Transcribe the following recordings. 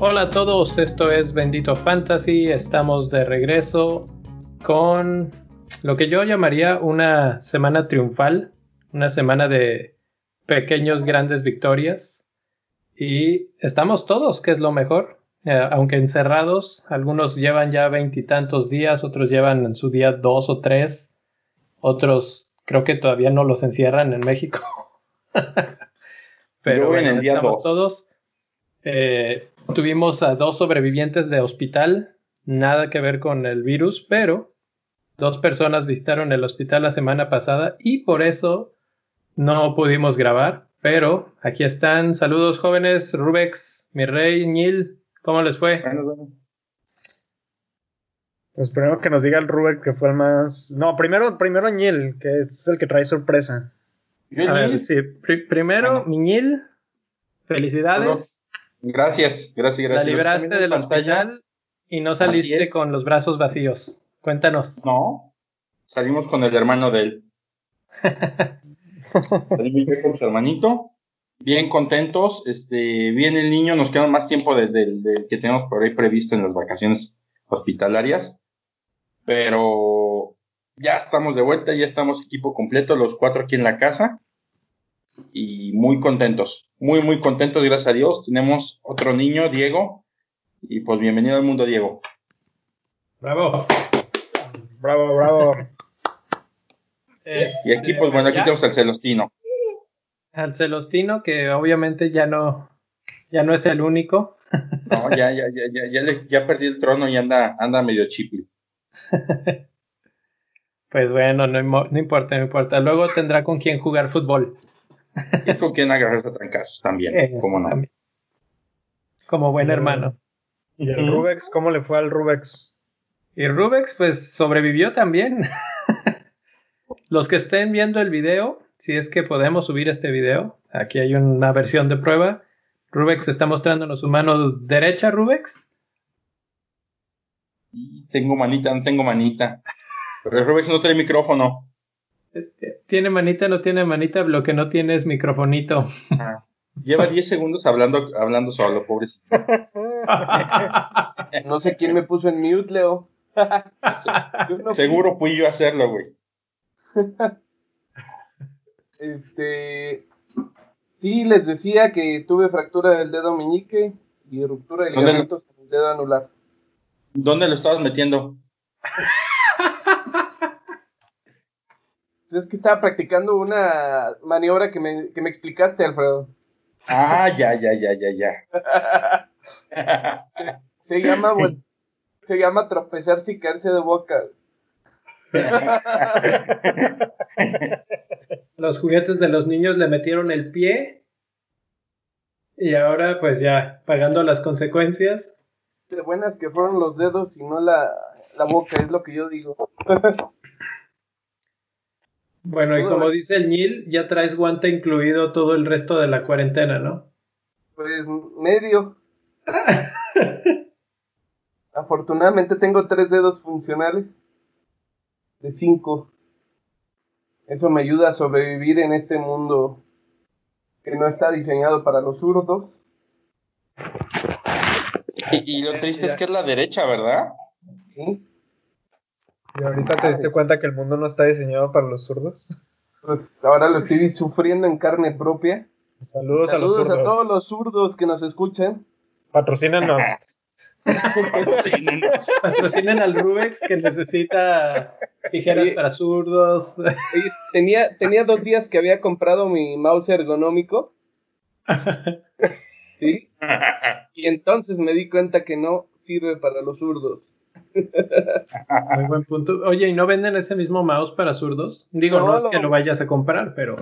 Hola a todos, esto es Bendito Fantasy, estamos de regreso con lo que yo llamaría una semana triunfal, una semana de pequeños grandes victorias. Y estamos todos, que es lo mejor, eh, aunque encerrados, algunos llevan ya veintitantos días, otros llevan en su día dos o tres, otros creo que todavía no los encierran en México. Pero bueno, en el día estamos todos. Eh, tuvimos a dos sobrevivientes de hospital, nada que ver con el virus, pero dos personas visitaron el hospital la semana pasada y por eso no pudimos grabar. Pero aquí están. Saludos jóvenes, Rubex, mi rey, Nil, ¿cómo les fue? Pues primero que nos diga el Rubex que fue el más. No, primero, primero Nil, que es el que trae sorpresa. A ver, sí, primero, Nil, felicidades. Gracias, gracias, gracias. La libraste del hospital y no saliste con los brazos vacíos. Cuéntanos. No, salimos con el hermano de él. Salimos con su hermanito, bien contentos. Este, viene el niño, nos queda más tiempo del que tenemos por ahí previsto en las vacaciones hospitalarias. Pero ya estamos de vuelta, ya estamos equipo completo, los cuatro aquí en la casa. Y muy contentos, muy, muy contentos, gracias a Dios. Tenemos otro niño, Diego. Y pues bienvenido al mundo, Diego. Bravo. Bravo, bravo. y aquí, pues bueno, aquí tenemos al Celostino. Al Celostino, que obviamente ya no, ya no es el único. No, ya, ya, ya, ya, ya, le, ya perdí el trono y anda, anda medio chipi. Pues bueno, no, no, importa, no importa. Luego tendrá con quién jugar fútbol. Y con quién agarrarse a trancazos también. como no? Como buen hermano. ¿Y el Rubex? ¿Cómo le fue al Rubex? Y Rubex, pues sobrevivió también. Los que estén viendo el video, si es que podemos subir este video, aquí hay una versión de prueba. Rubex está mostrándonos su mano derecha, Rubex. Tengo manita, no tengo manita. Pero Rubex no tiene micrófono. Tiene manita, no tiene manita, lo que no tiene es microfonito. Ah, lleva 10 segundos hablando, hablando solo, pobrecito. no sé quién me puso en mute, Leo. Seguro fui yo a hacerlo, güey. este. Sí, les decía que tuve fractura del dedo meñique y ruptura de ligamentos en el dedo anular. ¿Dónde lo estabas metiendo? es que estaba practicando una maniobra que me, que me explicaste, Alfredo. Ah, ya, ya, ya, ya, ya. se llama, se llama tropezarse y caerse de boca. los juguetes de los niños le metieron el pie y ahora pues ya pagando las consecuencias. De buenas que fueron los dedos y no la, la boca, es lo que yo digo. bueno, y como dice el Nil, ya traes guante incluido todo el resto de la cuarentena, ¿no? Pues medio. Afortunadamente tengo tres dedos funcionales de cinco. Eso me ayuda a sobrevivir en este mundo que no está diseñado para los zurdos. Y, lo triste es que es la derecha, ¿verdad? Sí. ¿Y ahorita te diste cuenta que el mundo no está diseñado para los zurdos? Pues ahora lo estoy sufriendo en carne propia. Saludos, a los zurdos. a todos los zurdos que nos escuchan. Patrocínanos. Patrocinen al Rubex que necesita tijeras para zurdos. Tenía, tenía dos días que había comprado mi mouse ergonómico. ¿Sí? Y entonces me di cuenta que no sirve para los zurdos. Muy buen punto. Oye, ¿y no venden ese mismo mouse para zurdos? Digo, no, es que lo vayas a comprar, pero.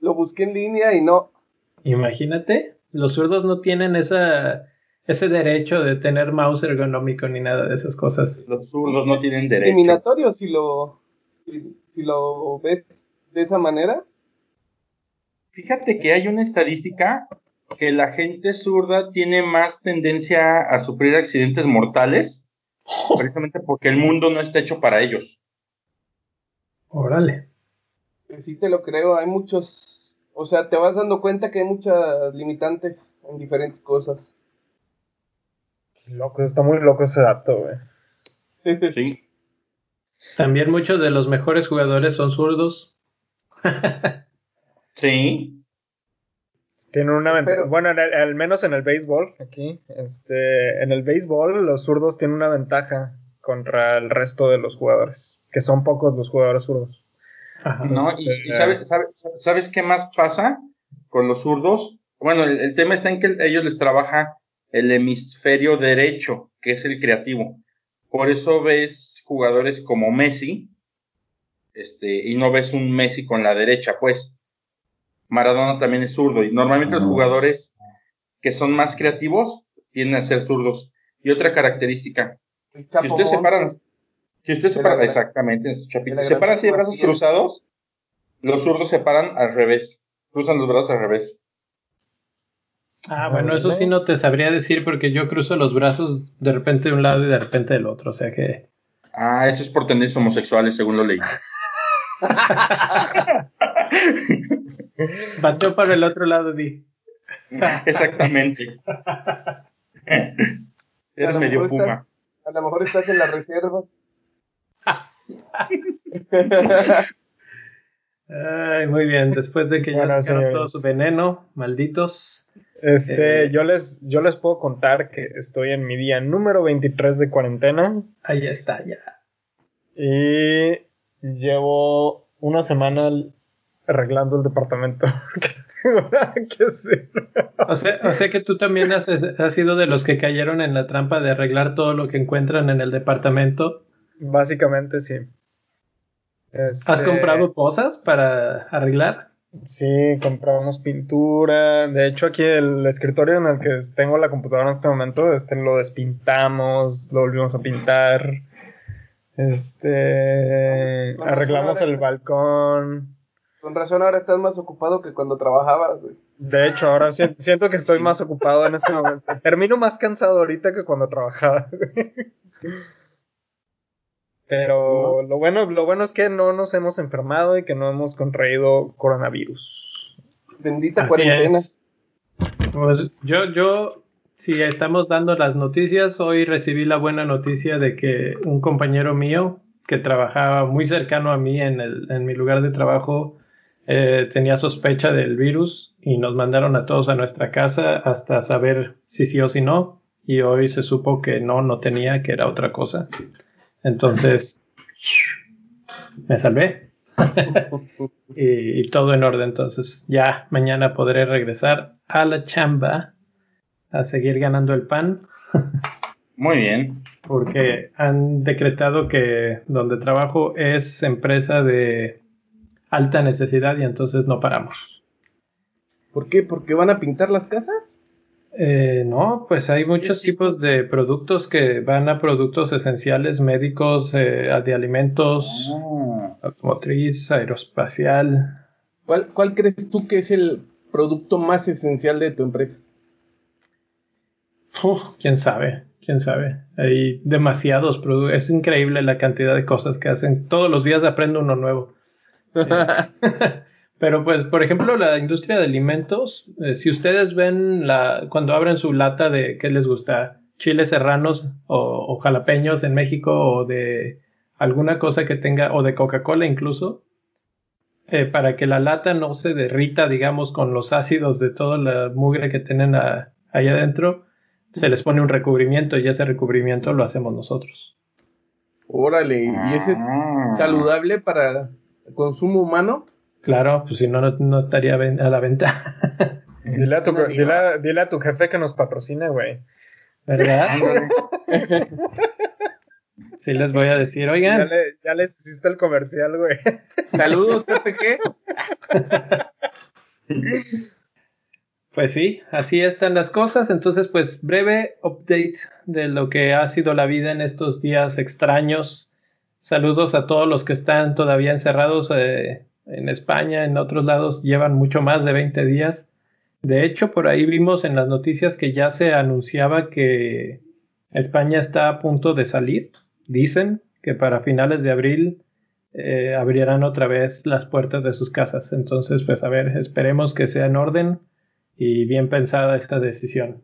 Lo busqué en línea y no. Imagínate, los zurdos no tienen esa ese derecho de tener mouse ergonómico ni nada de esas cosas. Los zurdos no tienen derecho. Discriminatorio si lo, si, lo ves de esa manera. Fíjate que hay una estadística que la gente zurda tiene más tendencia a sufrir accidentes mortales, precisamente porque el mundo no está hecho para ellos. Órale. Sí te lo creo, hay muchos, o sea, te vas dando cuenta que hay muchas limitantes en diferentes cosas. Loco, está muy loco ese dato, güey. Sí. También muchos de los mejores jugadores son zurdos. Sí. Tienen una ventaja. Pero- Bueno, en el- al menos en el béisbol, aquí, este, en el béisbol los zurdos tienen una ventaja contra el resto de los jugadores, que son pocos los jugadores zurdos. Ajá. No, y, Este, y sabe- sabe- ¿sabes qué más pasa con los zurdos? Bueno, el, el tema está en que ellos les trabaja el hemisferio derecho, que es el creativo. Por eso ves jugadores como Messi, este, y no ves un Messi con la derecha, pues. Maradona también es zurdo, y normalmente los jugadores que son más creativos tienden a ser zurdos. Y otra característica, si ustedes separan, si separan, gran- exactamente, la separan así de brazos cruzados, los zurdos se paran al revés, cruzan los brazos al revés. Ah, bueno, eso sí no te sabría decir porque yo cruzo los brazos de repente de un lado y de repente del otro. O sea que. Ah, eso es por tendencias homosexuales, según lo leí. Bateo para el otro lado, di. Exactamente. Eres medio puma. estás- A lo mejor estás en la reserva. Ay, muy bien. Después de que ya Bueno, sacaron señores. todo su veneno, malditos. Este, Eh. yo les, yo les puedo contar que estoy en mi día número 23 de cuarentena Ahí está, ya. y llevo una semana arreglando el departamento. O sea, o sea que tú también has, has sido de los que cayeron en la trampa de arreglar todo lo que encuentran en el departamento. Básicamente sí. ¿Has Este, comprado cosas para arreglar? Sí, compramos pintura. De hecho, aquí el escritorio en el que tengo la computadora en este momento, este lo despintamos, lo volvimos a pintar. Este, Con arreglamos el balcón. Con razón ahora estás más ocupado que cuando trabajabas, güey. De hecho, ahora si- siento que estoy Sí. más ocupado en este momento. Termino más cansado ahorita que cuando trabajaba. Pero lo bueno, lo bueno es que no nos hemos enfermado y que no hemos contraído coronavirus. Bendita Así cuarentena. es. Pues yo, yo, si estamos dando las noticias, hoy recibí la buena noticia de que un compañero mío que trabajaba muy cercano a mí en, el, en mi lugar de trabajo eh, tenía sospecha del virus y nos mandaron a todos a nuestra casa hasta saber si sí o si no. Y hoy se supo que no, no tenía, que era otra cosa. Entonces, me salvé. y, y todo en orden. Entonces, ya mañana podré regresar a la chamba a seguir ganando el pan. Muy bien. Porque han decretado que donde trabajo es empresa de alta necesidad y entonces no paramos. ¿Por qué? ¿Porque van a pintar las casas? Eh, no, pues hay muchos Sí. tipos de productos que van a productos esenciales médicos, eh, de alimentos, Ah, automotriz, aeroespacial. ¿Cuál, ¿Cuál crees tú que es el producto más esencial de tu empresa? Uf, quién sabe, quién sabe. Hay demasiados productos. Es increíble la cantidad de cosas que hacen. Todos los días aprendo uno nuevo. Eh, Pero pues, por ejemplo, la industria de alimentos, eh, si ustedes ven la, cuando abren su lata de qué les gusta, chiles serranos o, o jalapeños en México o de alguna cosa que tenga, o de Coca-Cola incluso, eh, para que la lata no se derrita, digamos, con los ácidos de toda la mugre que tienen a- ahí adentro, se les pone un recubrimiento y ese recubrimiento lo hacemos nosotros. Órale, ¿y ese es Ah. saludable para el consumo humano? Claro, pues si no, no, no estaría a la venta, Dile a tu, No, dile a- dile a tu jefe que nos patrocine, güey. ¿verdad? Sí les voy a decir, Ya, oigan, le, ya les hiciste el comercial, güey. Saludos, PPG. pues sí, así están las cosas. Entonces, pues breve update de lo que ha sido la vida en estos días extraños. Saludos a todos los que están todavía encerrados eh, en España, en otros lados llevan mucho más de 20 días. De hecho, por ahí vimos en las noticias que ya se anunciaba que España está a punto de salir. Dicen que para finales de abril eh, abrieran otra vez las puertas de sus casas. Entonces, pues a ver, esperemos que sea en orden y bien pensada esta decisión.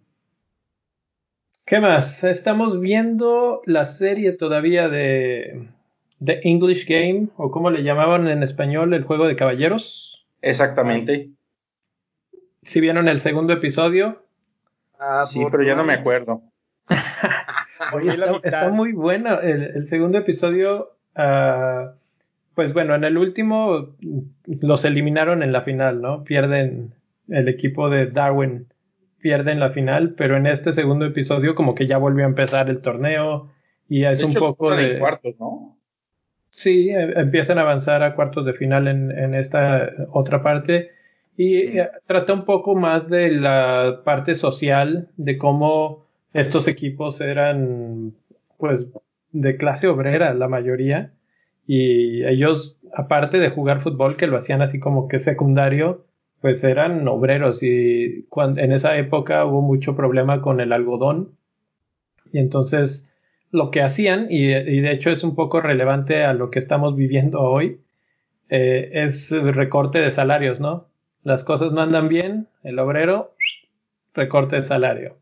¿Qué más? Estamos viendo la serie todavía de The English Game, o como le llamaban en español, el juego de caballeros. Exactamente. Si vieron el segundo episodio. Ah, sí, pero ya no me acuerdo. está, muy bueno. El, segundo episodio, uh, pues bueno, en el último los eliminaron en la final, ¿no? Pierden el equipo de Darwin, pierden la final, pero en este segundo episodio como que ya volvió a empezar el torneo y es un poco de... cuartos, ¿no? Sí, e, empiezan a avanzar a cuartos de final en, en esta otra parte. Y eh, trata un poco más de la parte social, de cómo estos equipos eran pues de clase obrera la mayoría. Y ellos aparte de jugar fútbol que lo hacían así como que secundario pues eran obreros. Y cuando, en esa época hubo mucho problema con el algodón. Y entonces lo que hacían y, de hecho es un poco relevante a lo que estamos viviendo hoy eh, es recorte de salarios no las cosas no andan bien el obrero recorte de salario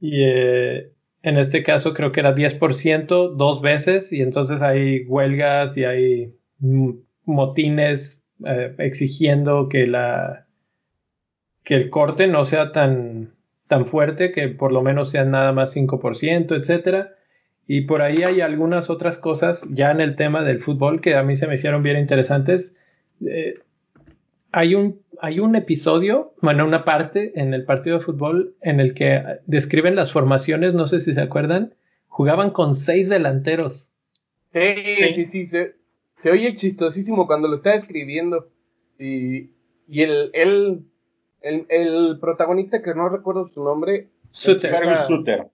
y eh, en este caso creo que era 10% dos veces y entonces hay huelgas y hay motines eh, exigiendo que la que el corte no sea tan tan fuerte que por lo menos sea nada más 5%, etcétera. Y por ahí hay algunas otras cosas ya en el tema del fútbol que a mí se me hicieron bien interesantes. Eh, hay un hay un episodio, bueno, una parte en el partido de fútbol en el que describen las formaciones, no sé si se acuerdan, jugaban con seis delanteros. Sí, sí, sí, se, oye chistosísimo cuando lo está escribiendo. Y, y el, el, el, protagonista, que no recuerdo su nombre, Suter. Suter.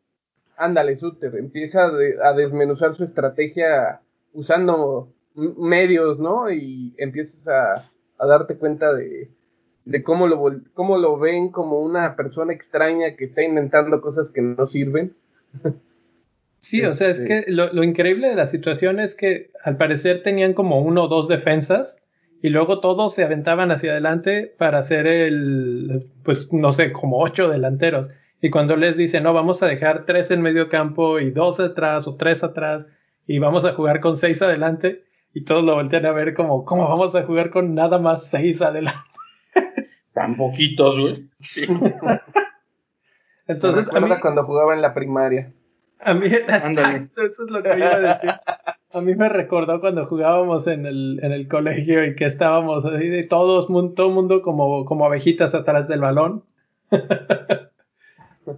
Ándale, Suter, empieza a desmenuzar su estrategia usando medios, ¿no? Y empiezas a, a darte cuenta de, de cómo lo, cómo lo ven como una persona extraña que está inventando cosas que no sirven. Sí, o sea, es este que lo, increíble de la situación es que al parecer tenían como uno o dos defensas y luego todos se aventaban hacia adelante para hacer el, pues no sé, como ocho delanteros. Y cuando les dicen, no, vamos a dejar tres en medio campo y dos atrás o tres atrás y vamos a jugar con seis adelante, y todos lo voltean a ver como, ¿cómo vamos a jugar con nada más seis adelante? Tan poquitos, güey. Sí. Entonces, a mí, cuando jugaba en la primaria. A mí, exacto, eso es lo que iba a decir. A mí me recordó cuando jugábamos en el, en el colegio y que estábamos así de todos, todo el mundo como, como abejitas atrás del balón.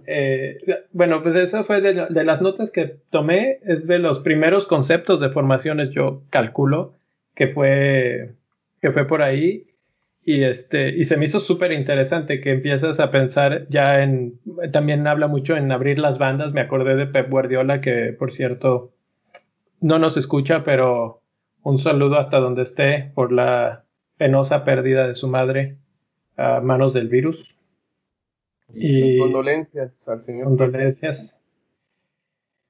Eh, bueno, pues eso fue de, las notas que tomé, es de los primeros conceptos de formaciones, yo calculo, que fue, que fue por ahí. Y, este, y se me hizo súper interesante que empiezas a pensar ya en, también habla mucho en abrir las bandas, me acordé de Pep Guardiola que por cierto no nos escucha, pero un saludo hasta donde esté por la penosa pérdida de su madre a manos del virus. Y, condolencias al señor. Condolencias.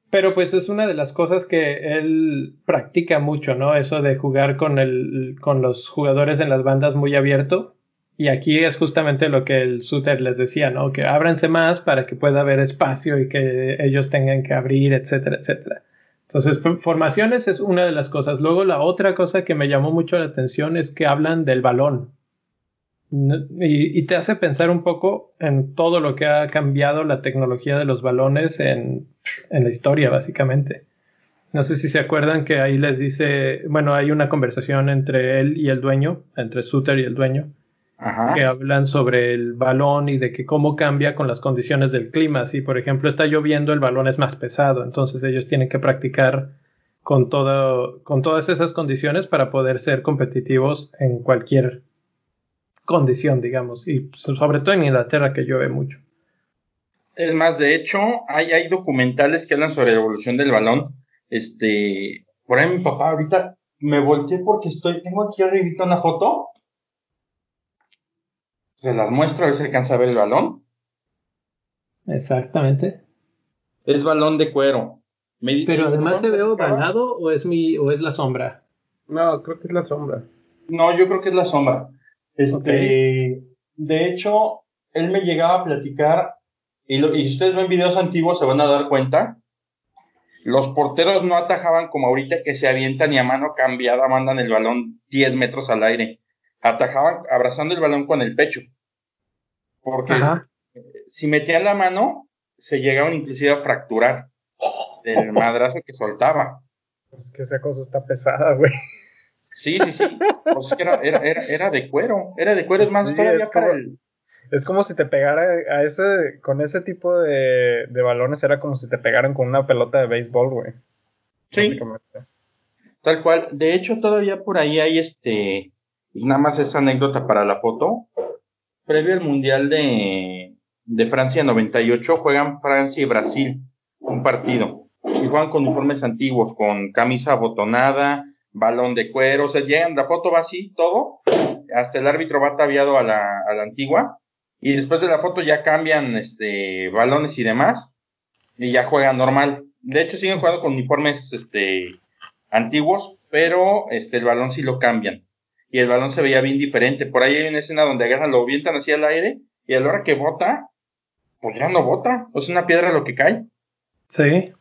Pero pues es una de las cosas que él practica mucho, ¿no? Eso de jugar con, el, con los jugadores en las bandas muy abierto. Y aquí es justamente lo que el Suter les decía, ¿no? Que ábranse más para que pueda haber espacio y que ellos tengan que abrir, etcétera, etcétera. Entonces, formaciones es una de las cosas. Luego, la otra cosa que me llamó mucho la atención es que hablan del balón. Y, te hace pensar un poco en todo lo que ha cambiado la tecnología de los balones en, la historia, básicamente. No sé si se acuerdan que ahí les dice, bueno, hay una conversación entre él y el dueño, entre Suter y el dueño, que hablan sobre el balón y de que cómo cambia con las condiciones del clima. Si, por ejemplo, está lloviendo, el balón es más pesado, entonces ellos tienen que practicar con, todo, con todas esas condiciones para poder ser competitivos en cualquier condición, digamos, y sobre todo en Inglaterra que llueve mucho. Es más, de hecho, hay, hay documentales que hablan sobre la evolución del balón. Este, por ahí mi papá ahorita me volteé porque estoy, tengo aquí arriba una foto. Se las muestro a ver si alcanza a ver el balón. Exactamente. Es balón de cuero. Pero además se ve ovalado o es mi, o es la sombra. No, creo que es la sombra. No, yo creo que es la sombra. Este, de hecho, él me llegaba a platicar, y, lo, y si ustedes ven videos antiguos se van a dar cuenta, los porteros no atajaban como ahorita que se avientan y a mano cambiada mandan el balón 10 metros al aire. Atajaban abrazando el balón con el pecho. Porque si metían la mano, se llegaban inclusive a fracturar del madrazo que soltaba. Es que esa cosa está pesada, güey. Sí, sí, sí. Pues es que era, era, era, de cuero. Era de cuero, es más, todavía para el. Es como si te pegara a ese, con ese tipo de, de balones, era como si te pegaran con una pelota de béisbol, güey. Sí. Tal cual. De hecho, todavía por ahí hay este, y nada más esa anécdota para la foto. Previo al Mundial de, de Francia 98, juegan Francia y Brasil un partido. Y juegan con uniformes antiguos, con camisa abotonada, balón de cuero, o sea, llegan, la foto va así, todo, hasta el árbitro va ataviado a la, a la antigua, y después de la foto ya cambian este balones y demás, y ya juegan normal. De hecho, siguen jugando con uniformes este, antiguos, pero este, el balón sí lo cambian. Y el balón se veía bien diferente. Por ahí hay una escena donde agarran, lo avientan hacia el aire, y a la hora que bota, pues ya no bota. Es una piedra lo que cae. Sí.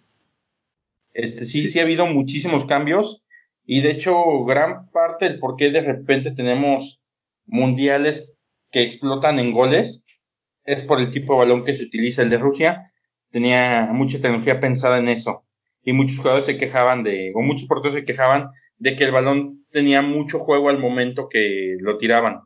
Este, sí, sí, sí ha habido muchísimos cambios. Y de hecho, gran parte del por qué de repente tenemos mundiales que explotan en goles es por el tipo de balón que se utiliza. El de Rusia tenía mucha tecnología pensada en eso. Y muchos jugadores se quejaban de, o muchos porteros se quejaban de que el balón tenía mucho juego al momento que lo tiraban.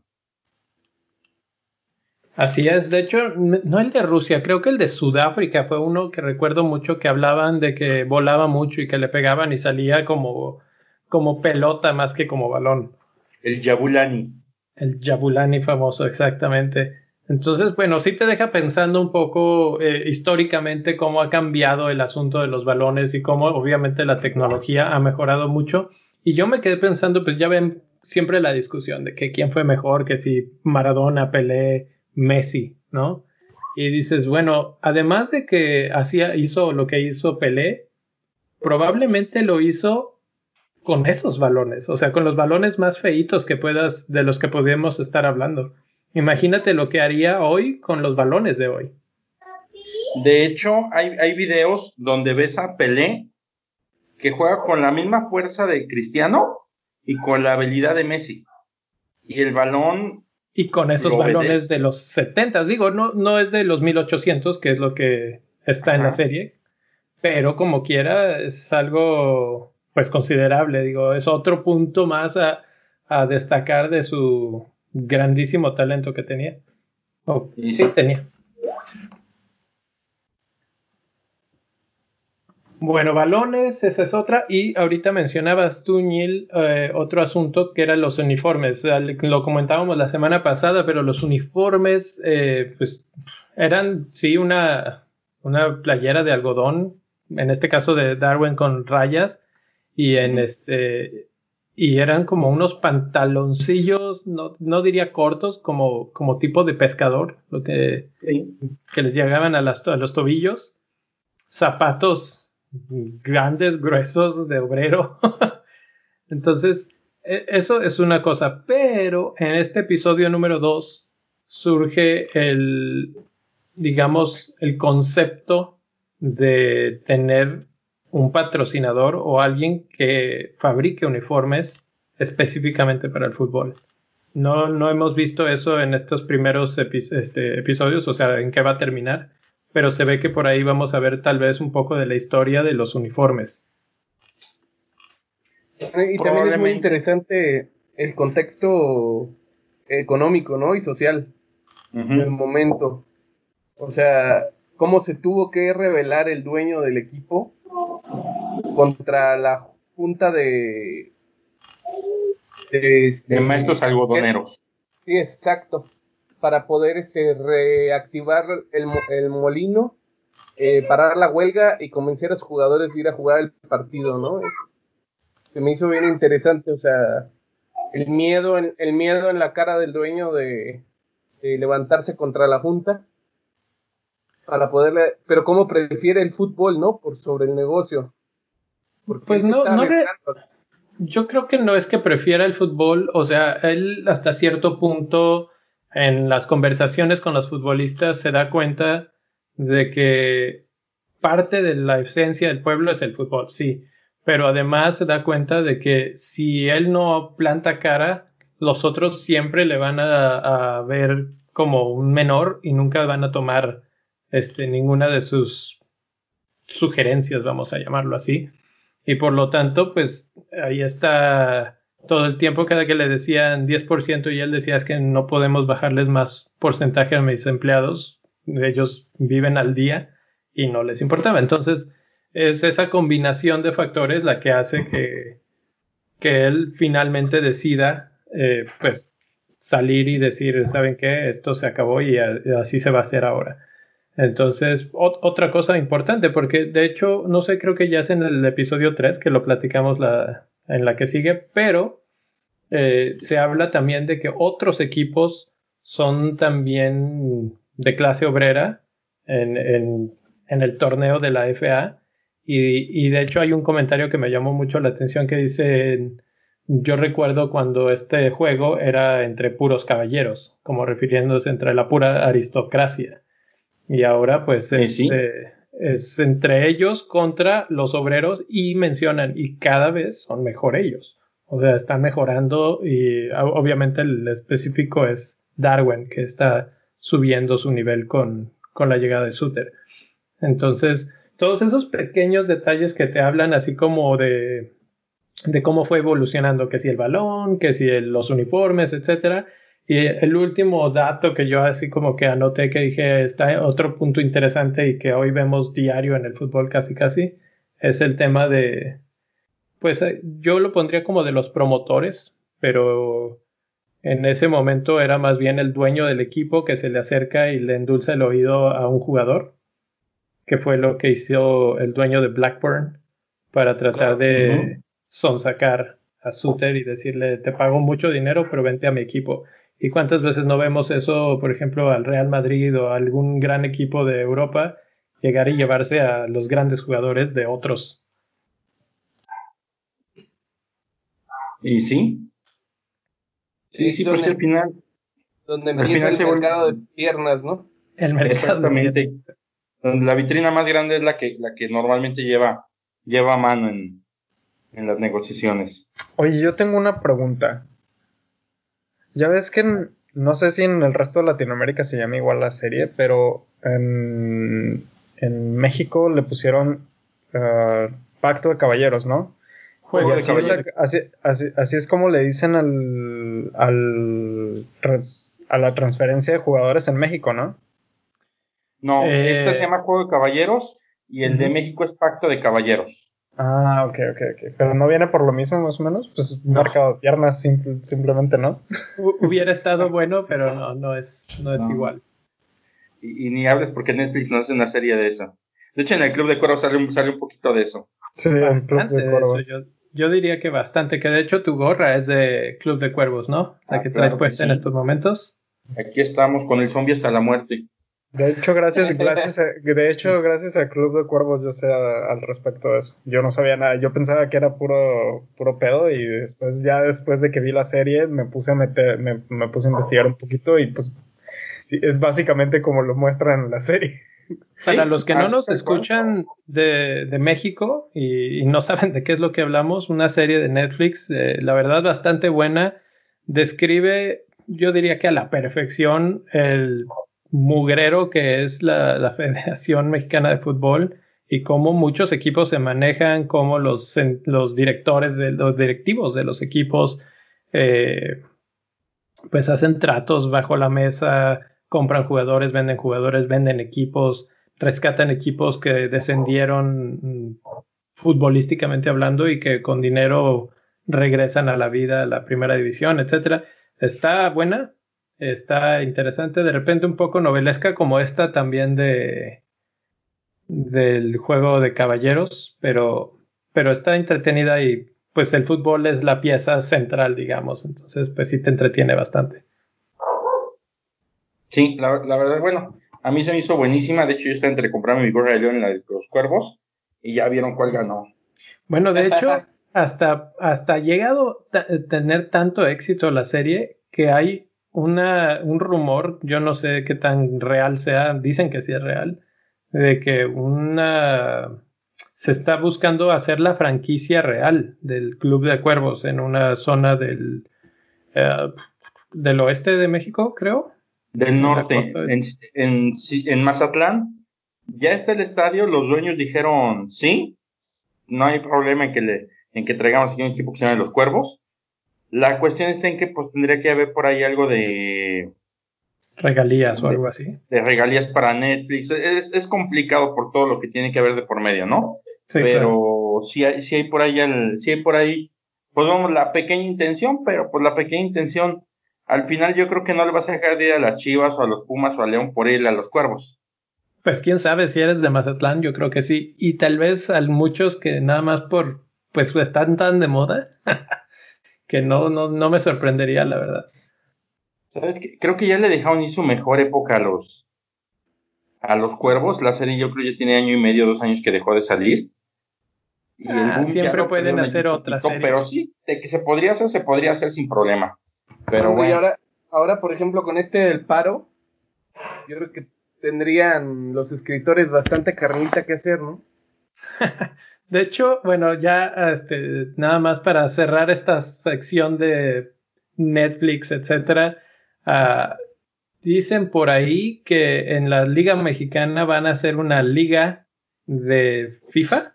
Así es, de hecho, no el de Rusia, creo que el de Sudáfrica fue uno que recuerdo mucho que hablaban de que volaba mucho y que le pegaban y salía como, como pelota más que como balón. El Jabulani. El Jabulani famoso, exactamente. Entonces, bueno, sí te deja pensando un poco eh, históricamente cómo ha cambiado el asunto de los balones y cómo obviamente la tecnología ha mejorado mucho. Y yo me quedé pensando, pues ya ven siempre la discusión de que quién fue mejor, que si Maradona, Pelé, Messi, ¿no? Y dices, bueno, además de que hacía, hizo lo que hizo Pelé, probablemente lo hizo con esos balones, o sea, con los balones más feitos que puedas, de los que podemos estar hablando. Imagínate lo que haría hoy con los balones de hoy. De hecho, hay, hay videos donde ves a Pelé que juega con la misma fuerza de Cristiano y con la habilidad de Messi. Y el balón y con esos balones de los 70, digo, no, no es de los 1800, que es lo que está en la serie, pero como quiera es algo pues considerable, digo, es otro punto más a, a destacar de su grandísimo talento que tenía. Oh, y sí tenía. Bueno, balones, esa es otra. Y ahorita mencionabas tú, Neil, eh, otro asunto que eran los uniformes. Lo comentábamos la semana pasada, pero los uniformes, eh, pues, eran, sí, una, una playera de algodón, en este caso de Darwin con rayas, y en este, y eran como unos pantaloncillos, no, no diría cortos, como, como tipo de pescador, lo que, que les llegaban a, las, a los tobillos, zapatos grandes, gruesos de obrero. Entonces, e, eso es una cosa, pero en este episodio número 2 surge el, digamos, el concepto de tener un patrocinador o alguien que fabrique uniformes específicamente para el fútbol. No, no hemos visto eso en estos primeros este, episodios, o sea, en qué va a terminar, pero se ve que por ahí vamos a ver tal vez un poco de la historia de los uniformes. Y también es muy interesante el contexto económico, ¿no? Y social en el momento. O sea, cómo se tuvo que revelar el dueño del equipo contra la junta de de, de maestros algodoneros. Sí, exacto para poder este, reactivar el, molino, eh, parar la huelga y convencer a los jugadores de ir a jugar el partido, ¿no? Se me hizo bien interesante, o sea, el miedo en, el miedo en la cara del dueño de, levantarse contra la junta para poderle, pero cómo prefiere el fútbol, ¿no? Por sobre el negocio. Pues no, no, yo creo que no es que prefiera el fútbol, o sea, él hasta cierto punto en las conversaciones con los futbolistas se da cuenta de que parte de la esencia del pueblo es el fútbol, sí, pero además se da cuenta de que si él no planta cara, los otros siempre le van a, ver como un menor y nunca van a tomar este, ninguna de sus sugerencias, vamos a llamarlo así. Y por lo tanto, pues ahí está todo el tiempo cada que le decían 10% y él decía es que no podemos bajarles más porcentaje a mis empleados, ellos viven al día y no les importaba. Entonces es esa combinación de factores la que hace que, que él finalmente decida eh, pues salir y decir, ¿saben qué? Esto se acabó y así se va a hacer ahora. Entonces, otra cosa importante, porque de hecho, no sé, creo que ya es en el episodio 3 que lo platicamos la, en la que sigue, pero eh, se habla también de que otros equipos son también de clase obrera en, en, el torneo de la FA. Y, de hecho hay un comentario que me llamó mucho la atención que dice, yo recuerdo cuando este juego era entre puros caballeros, como refiriéndose entre la pura aristocracia. Y ahora pues es, eh, es entre ellos contra los obreros y mencionan, y cada vez son mejor ellos. O sea, están mejorando y obviamente el específico es Darwin, que está subiendo su nivel con, con la llegada de Suter. Entonces, todos esos pequeños detalles que te hablan así como de, de cómo fue evolucionando, que si el balón, que si los uniformes, etcétera, y el último dato que yo así como que anoté que dije está otro punto interesante y que hoy vemos diario en el fútbol casi casi es el tema de pues eh, yo lo pondría como de los promotores, pero en ese momento era más bien el dueño del equipo que se le acerca y le endulza el oído a un jugador, que fue lo que hizo el dueño de Blackburn para tratar de sonsacar a Suter y decirle te pago mucho dinero pero vente a mi equipo. ¿Y cuántas veces no vemos eso, por ejemplo, al Real Madrid o a algún gran equipo de Europa llegar y llevarse a los grandes jugadores de otros? Y sí. Sí, sí, pues que al final. Donde empieza el mercado de piernas, ¿no? El mercado Exactamente. Donde la vitrina más grande es la que, la que normalmente lleva, lleva a mano en, en las negociaciones. Oye, yo tengo una pregunta. Ya ves que no sé si en el resto de Latinoamérica se llama igual la serie, pero en, en México le pusieron uh, Pacto de Caballeros, ¿no? Juego así, de es, así, así, así, es como le dicen al, al a la transferencia de jugadores en México, ¿no? No, eh, este se llama Juego de Caballeros y el uh -huh. de México es Pacto de Caballeros. Ah, ok, ok, ok. Pero no viene por lo mismo, más o menos. Pues no. marcado de piernas, simple, simplemente no. Hubiera estado bueno, pero no, no es, no es no. igual. Y, y, ni hables porque Netflix no hace una serie de eso. De hecho, en el Club de Cuervos sale un, sale un poquito de eso. Sí, bastante de eso. Yo, yo, diría que bastante. Que de hecho tu gorra es de Club de Cuervos, ¿no? La ah, que traes claro puesta sí. en estos momentos. Aquí estamos con el zombie hasta la muerte. De hecho, gracias, gracias a, de hecho, gracias al Club de Cuervos yo sé a, al respecto de eso. Yo no sabía nada, yo pensaba que era puro, puro pedo y después, ya después de que vi la serie, me puse a meter, me, me puse a investigar un poquito y pues es básicamente como lo muestran en la serie. Para los que no nos escuchan de, de México y, y, no saben de qué es lo que hablamos, una serie de Netflix, eh, la verdad bastante buena, describe, yo diría que a la perfección, el mugrero que es la, Federación Mexicana de Fútbol y cómo muchos equipos se manejan, cómo los, directores, de, los directivos de los equipos eh, pues hacen tratos bajo la mesa, compran jugadores, venden jugadores, venden equipos, rescatan equipos que descendieron futbolísticamente hablando y que con dinero regresan a la vida, a la primera división, etcétera. Está buena, está interesante, de repente un poco novelesca como esta también de del juego de caballeros, pero pero está entretenida y pues el fútbol es la pieza central, digamos, entonces pues sí te entretiene bastante. Sí, la, la verdad, bueno, a mí se me hizo buenísima, de hecho yo estaba entre comprarme mi gorra de león en la de los cuervos y ya vieron cuál ganó. Bueno, de hecho, hasta, hasta ha llegado a tener tanto éxito la serie que hay una, un rumor, yo no sé qué tan real sea, dicen que sí es real, de que una se está buscando hacer la franquicia real del Club de Cuervos en una zona del, eh, del oeste de México, creo. Del norte, en, en, en, Mazatlán, ya está el estadio, los dueños dijeron sí, no hay problema en que, le, en que traigamos aquí un equipo que se llama Los Cuervos. La cuestión está en que pues, tendría que haber por ahí algo de... Regalías o algo así. De regalías para Netflix. Es, es, complicado por todo lo que tiene que haber de por medio, ¿no? pero si, hay, si hay por ahí, el, si hay por ahí, pues vamos, la pequeña intención, pero pues la pequeña intención al final yo creo que no le vas a dejar de ir a las Chivas o a los Pumas o a León por ir a los Cuervos. Pues quién sabe si eres de Mazatlán, yo creo que sí. Y tal vez a muchos que nada más por, pues están tan de moda, que no, no, no me sorprendería, la verdad. ¿Sabes qué? Creo que ya le dejaron ir su mejor época a los, a los Cuervos. La serie yo creo ya tiene año y medio, dos años que dejó de salir. Ah, siempre pueden hacer otra serie. Pero sí, de que se podría hacer, se podría hacer sin problema. Pero bueno. Y ahora, ahora, por ejemplo, con este del paro, yo creo que tendrían los escritores bastante carnita que hacer, ¿no? de hecho, bueno, ya este, nada más para cerrar esta sección de Netflix, etcétera, uh, dicen por ahí que en la Liga Mexicana van a hacer una liga de FIFA,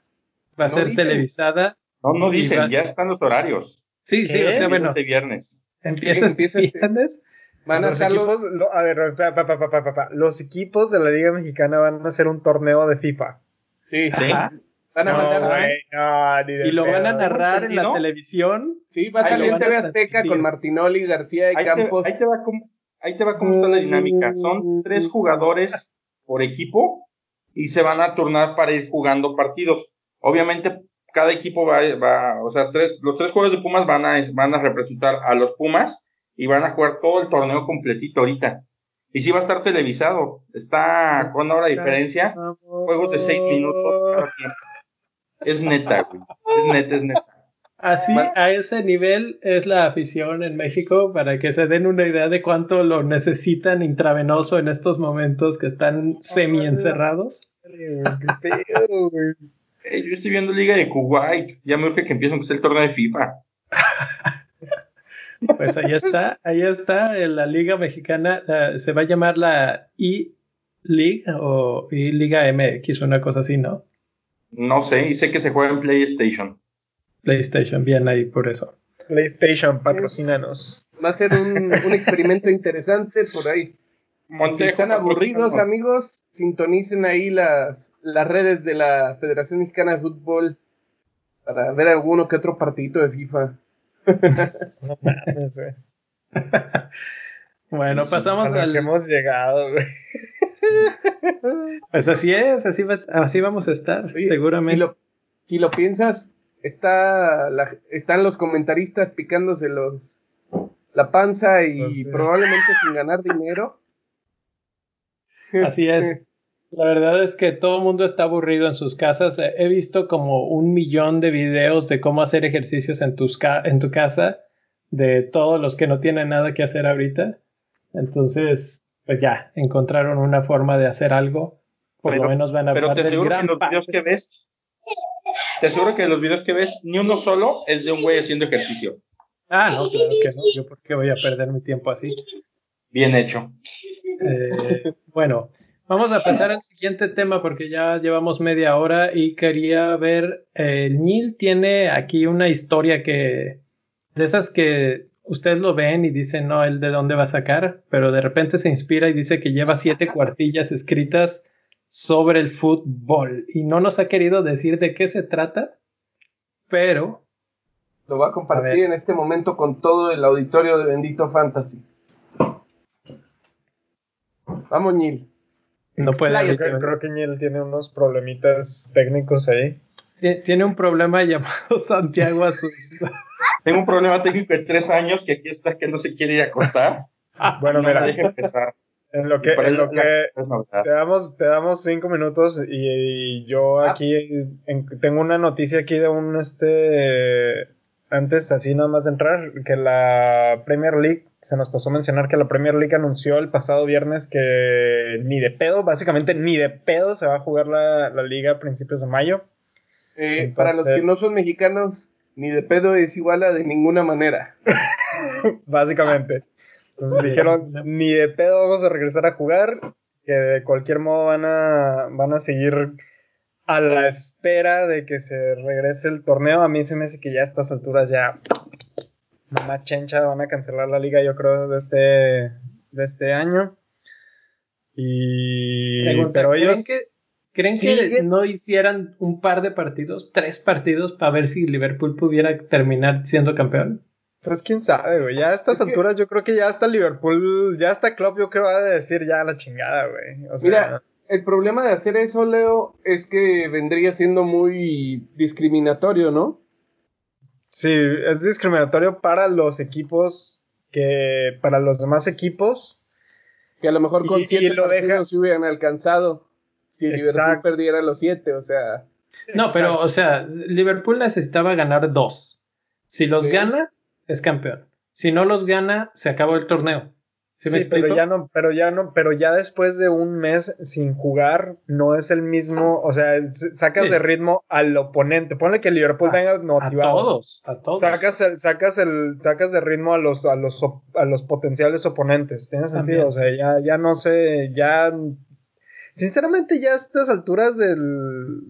va a ser televisada. No, no dicen, ya están los horarios. Sí, sí, o sea, bueno. Este viernes. Empieza este viernes. Van a los equipos, a ver, pa, pa, pa, los equipos de la Liga Mexicana van a hacer un torneo de FIFA. Sí, sí. Van a mandar y lo van a narrar en la televisión. Sí, va a salir en TV Azteca con Martinoli, García y Campos. ahí, te va cómo, ahí te va cómo está la dinámica. Son tres jugadores por equipo y se van a turnar para ir jugando partidos. Obviamente, cada equipo va, va o sea, los tres juegos de Pumas van a, van a representar a los Pumas y van a jugar todo el torneo completito ahorita. Y sí va a estar televisado. Está con hora de diferencia. Juegos de seis minutos cada tiempo. Es neta, güey. Es neta, es neta. Así, a ese nivel es la afición en México para que se den una idea de cuánto lo necesitan intravenoso en estos momentos que están semi encerrados. yo estoy viendo Liga de Kuwait. Ya me urge que empiece a el torneo de FIFA. Pues ahí está, ahí está, la Liga Mexicana se va a llamar la E-League o E-Liga MX, una cosa así, ¿no? No sé, y sé que se juega en PlayStation. PlayStation, bien ahí por eso. PlayStation, patrocínanos. Va a ser un, experimento interesante por ahí. si están aburridos, amigos, sintonicen ahí las, las redes de la Federación Mexicana de Fútbol para ver alguno que otro partidito de FIFA. no mames, bueno, pasamos al. que hemos llegado, Pues así es, así, así vamos a estar, seguramente. Si lo, si lo piensas, está están los comentaristas picándose los la panza y pues probablemente sin ganar dinero. Así es. La verdad es que todo el mundo está aburrido en sus casas. He visto como un millón de videos de cómo hacer ejercicios en, tus en tu casa, de todos los que no tienen nada que hacer ahorita. Entonces, pues ya, encontraron una forma de hacer algo. Por lo menos van a Pero te aseguro que los videos que ves, te aseguro que los videos que ves, ni uno solo es de un güey haciendo ejercicio. Ah, no, claro que no. Yo por qué voy a perder mi tiempo así. Bien hecho. Eh, bueno, Vamos a pasar al siguiente tema porque ya llevamos media hora y quería ver, eh, Neil tiene aquí una historia que, de esas que ustedes lo ven y dicen, no, él de dónde va a sacar, pero de repente se inspira y dice que lleva siete cuartillas escritas sobre el fútbol y no nos ha querido decir de qué se trata, pero... Lo va a compartir en este momento con todo el auditorio de Bendito Fantasy. Vamos, Neil. No puede. creo, que Niel tiene unos problemitas técnicos ahí. Tiene un problema llamado Santiago Asus. Tengo un problema técnico de tres años que aquí está que no se quiere ir a acostar. bueno, mira. Deja empezar. En lo que, en lo que te damos, te damos cinco minutos y, y yo Ah. aquí en- tengo una noticia aquí de un este antes así nada más de entrar que la Premier League se nos pasó a mencionar que la Premier League anunció el pasado viernes que ni de pedo, básicamente ni de pedo se va a jugar la, la liga a principios de mayo. Eh, Entonces- para los que no son mexicanos, ni de pedo es igual a de ninguna manera. básicamente. Entonces dijeron, ni de pedo vamos a regresar a jugar, que de cualquier modo van a, van a seguir a la espera de que se regrese el torneo. A mí se me hace que ya a estas alturas ya, mamá chencha, van a cancelar la liga yo creo de este, de este año. Y, Pregunta, pero ¿creen ellos... que, ¿creen que no hicieran un par de partidos, tres partidos, para ver si Liverpool pudiera terminar siendo campeón? Pues quién sabe, güey. Ya a estas Es que- alturas yo creo que ya hasta Liverpool, ya hasta Klopp yo creo va a decir ya la chingada, güey. O sea, Mira, el problema de hacer eso, Leo, es que vendría siendo muy discriminatorio, ¿no? Sí, es discriminatorio para los equipos que para los demás equipos. Que a lo mejor con Y- y siete lo partidos deja- se hubieran alcanzado si Liverpool Exacto. perdiera los siete, o sea... No, pero, Exacto. o sea, Liverpool necesitaba ganar dos. Si los Sí. gana, es campeón. Si no los gana, se acabó el torneo. ¿Sí, me Sí, pero ya no, pero ya no, pero ya después de un mes sin jugar no es el mismo, o sea, sacas Sí. de ritmo al oponente. Ponle que Liverpool A- venga a motivado. todos, a todos. Sacas el, sacas el, sacas de ritmo a los, a los, a los potenciales oponentes. Tiene sentido, También, o sea, ya, ya no sé, ya, sinceramente ya a estas alturas del,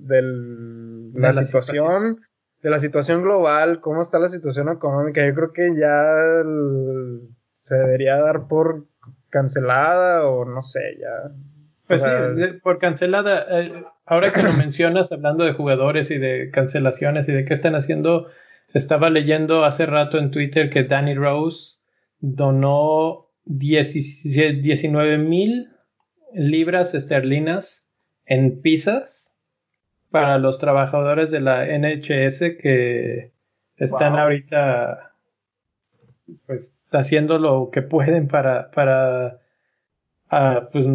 del, De la, la situación, de la situación global, cómo está la situación económica, yo creo que ya el- se debería dar por cancelada o no sé, ya. Pues o sea, sí, por cancelada. eh, ahora que lo mencionas, hablando de jugadores y de cancelaciones y de qué están haciendo, estaba leyendo hace rato en Twitter que Danny Rose donó 19 mil libras esterlinas en pizzas para los trabajadores de la NHS que están Wow. ahorita pues haciendo lo que pueden para, para ah, pues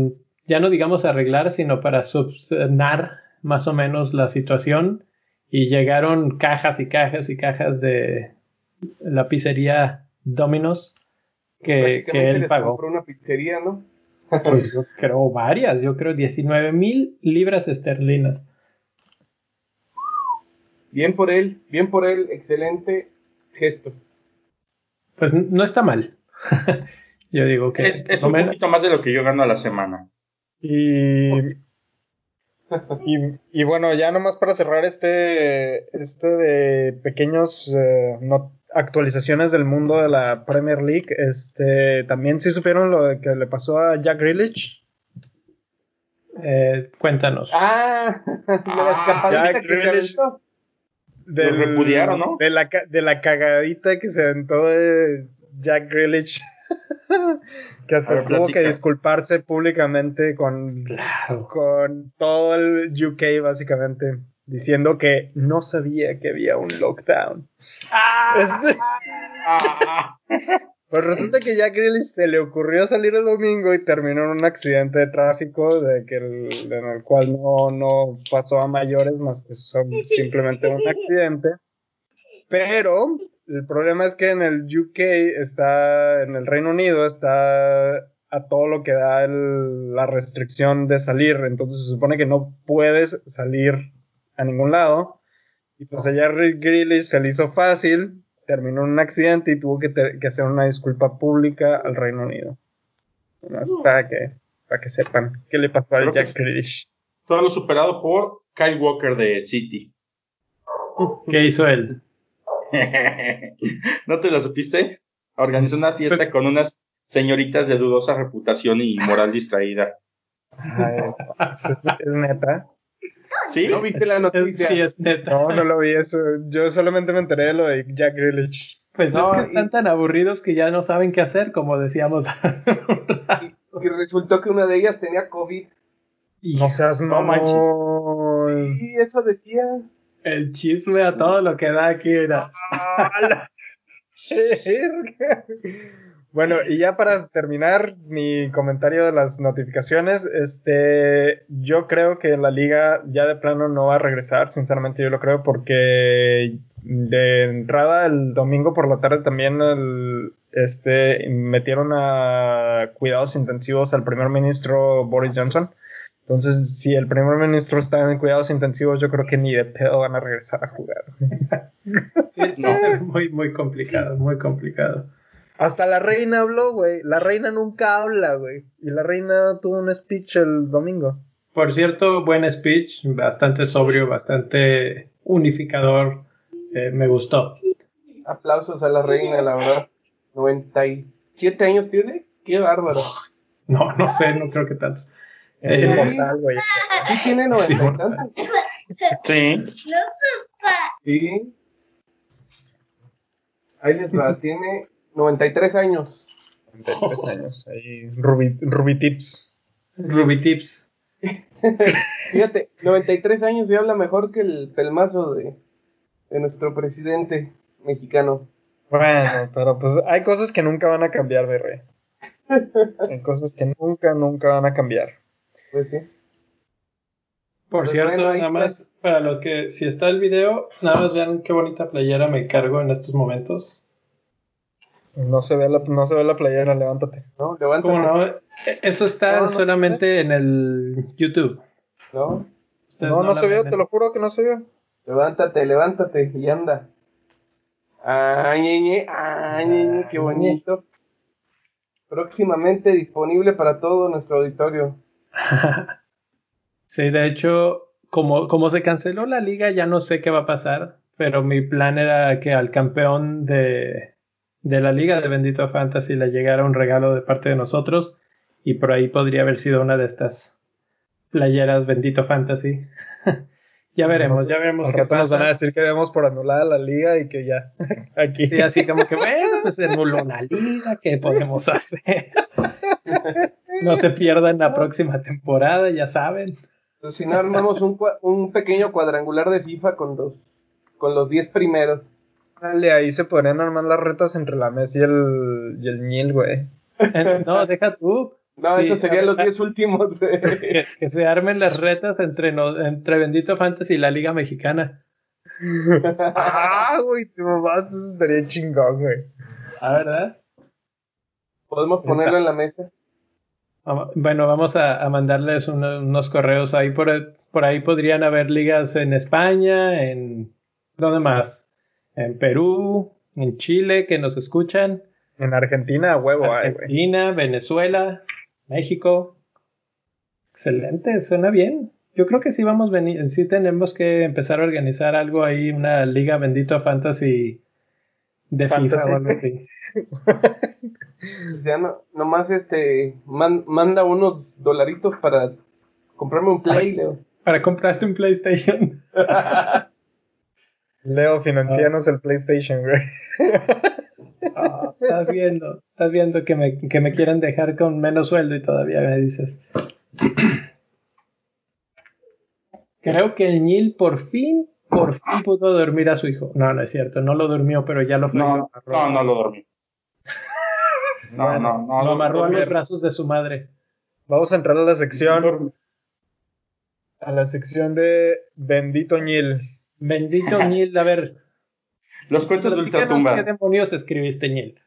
ya no digamos arreglar, sino para subsanar más o menos la situación. Y llegaron cajas y cajas y cajas de la pizzería Domino's que, que él les pagó. compró una pizzería, ¿no? Pues yo creo varias, yo creo 19 mil libras esterlinas. Bien por él, bien por él, excelente gesto. Pues no está mal. yo digo que Es, un menos- poquito más de lo que yo gano a la semana. Y, y, y bueno, ya nomás para cerrar este, este de pequeños eh, no- actualizaciones del mundo de la Premier League, este, también sí supieron lo de que le pasó a Jack Grealish. eh, cuéntanos. Ah, de la Ah, escapadita Jack que se Grealish. aventó. Del- repudiaron, ¿no? De la, de la cagadita que se aventó de Jack Grealish. que A hasta ver, tuvo que disculparse públicamente con, Claro. con todo el UK básicamente diciendo que no sabía que había un lockdown. Este- Ah, pues resulta que Jack Grealish se le ocurrió salir el domingo y terminó en un accidente de tráfico de que el- en el cual no, no pasó a mayores más que son simplemente un accidente. Pero el problema es que en el UK está, en el Reino Unido está a todo lo que da el- la restricción de salir. Entonces se supone que no puedes salir a ningún lado. Y pues a Jack Grealish se le hizo fácil, terminó en un accidente y tuvo que, hacer una disculpa pública al Reino Unido. Nomás para que, para que sepan qué le pasó que Jack. Grealish. solo superado por Kyle Walker de City. ¿Qué hizo él? ¿No te la supiste? Organizó una fiesta con unas señoritas de dudosa reputación y moral distraída. Ay, es, es neta. ¿Sí? ¿No viste la noticia? Sí, es neta. No, no lo vi eso. Yo solamente me enteré de lo de Jack Grealish. Pues No, es que y- están tan aburridos que ya no saben qué hacer, como decíamos. hace un rato. Y resultó que una de ellas tenía COVID. Y No seas No. Y eso decía. el chisme a todo lo que da aquí era. Bueno, y ya para terminar mi comentario de las notificaciones, este, yo creo que la liga ya de plano no va a regresar, sinceramente yo lo creo, porque de entrada el domingo por la tarde también el, este, metieron a cuidados intensivos al primer ministro Boris Johnson. Entonces, si el primer ministro está en cuidados intensivos, yo creo que ni de pedo van a regresar a jugar. sí, sí, es muy, muy complicado, muy complicado. Hasta la reina habló, güey. La reina nunca habla, güey. Y la reina tuvo un speech el domingo. Por cierto, buen speech, bastante sobrio, bastante unificador. Eh, me gustó. Aplausos a la reina, la verdad. 97 años tiene. Qué bárbaro. No, no sé, no creo que tantos. Es eh, inmortal, güey. Sí, tiene 90 y tantos. Sí. Sí. Ahí les va, tiene 93 años. 93 años. Ahí, Ruby, Ruby Tips. Ruby Tips. Fíjate, 93 años y habla mejor que el pelmazo de, de nuestro presidente mexicano. Bueno, pero pues hay cosas que nunca van a cambiar, Berre. Hay cosas que nunca, nunca van a cambiar. Pues sí. Por Pues cierto, bueno, nada más para los que, si está el video, nada más vean qué bonita playera me cargo en estos momentos. No se ve la, no se ve la playera, levántate. ¿No? Levántate. ¿Cómo no? E- Eso está No, no, solamente en el YouTube. ¿No? Ustedes No, no, se vio, te lo juro que no se vio. Levántate, levántate y anda. Ay, ñeñe, ay, ñeñe, qué bonito. Próximamente disponible para todo nuestro auditorio. Sí, de hecho, como, como se canceló la liga, ya no sé qué va a pasar, pero mi plan era que al campeón de, de la liga de Bendito Fantasy le llegara un regalo de parte de nosotros y por ahí podría haber sido una de estas playeras Bendito Fantasy. ya veremos, ya veremos qué rato nos van a pasa. decir que demos por anulada la liga y que ya. Aquí. Sí, así como que, bueno, pues se anuló la liga, ¿qué podemos hacer? no se pierdan la próxima temporada, ya saben. Entonces, si no armamos un, un pequeño cuadrangular de FIFA con los, con los 10 primeros. Dale, ahí se podrían armar las retas entre la Messi y el, y el Nil, güey. Eh, No, deja tú. No, Sí, esos serían los a- 10 últimos. güey. Que, que se armen las retas entre, no- entre Bendito Fantasy y la Liga Mexicana. ah, güey, te mamaste, eso estaría chingón, güey. Ah, ¿verdad? Podemos ponerlo en la mesa. Vamos- Bueno, vamos a, a mandarles uno- unos correos ahí. Por, por ahí podrían haber ligas en España, en. ¿Dónde más? En Perú, en Chile, que nos escuchan. En Argentina, huevo, ay. Argentina, Venezuela, México. Excelente, suena bien. Yo creo que sí vamos a venir, sí tenemos que empezar a organizar algo ahí, una liga bendito fantasy de Fantasy. FIFA o algo así. Ya no, nomás este, man- manda unos dolaritos para comprarme un play, Leo. Para comprarte un PlayStation. Leo, financianos el PlayStation, güey. Ah, estás viendo, estás viendo que me, que me quieren dejar con menos sueldo y todavía me dices. Creo que el Nil por fin, por fin pudo dormir a su hijo. No, no es cierto, no lo durmió, pero ya lo No, fregó. no, no lo dormí. No, no, no. lo amarró a los brazos de su madre. Vamos a entrar a la No sección, a la sección de Bendito Ñil. Bendito Nil, a ver. Los cuentos de Ultratumba. ¿Qué demonios escribiste, Nil?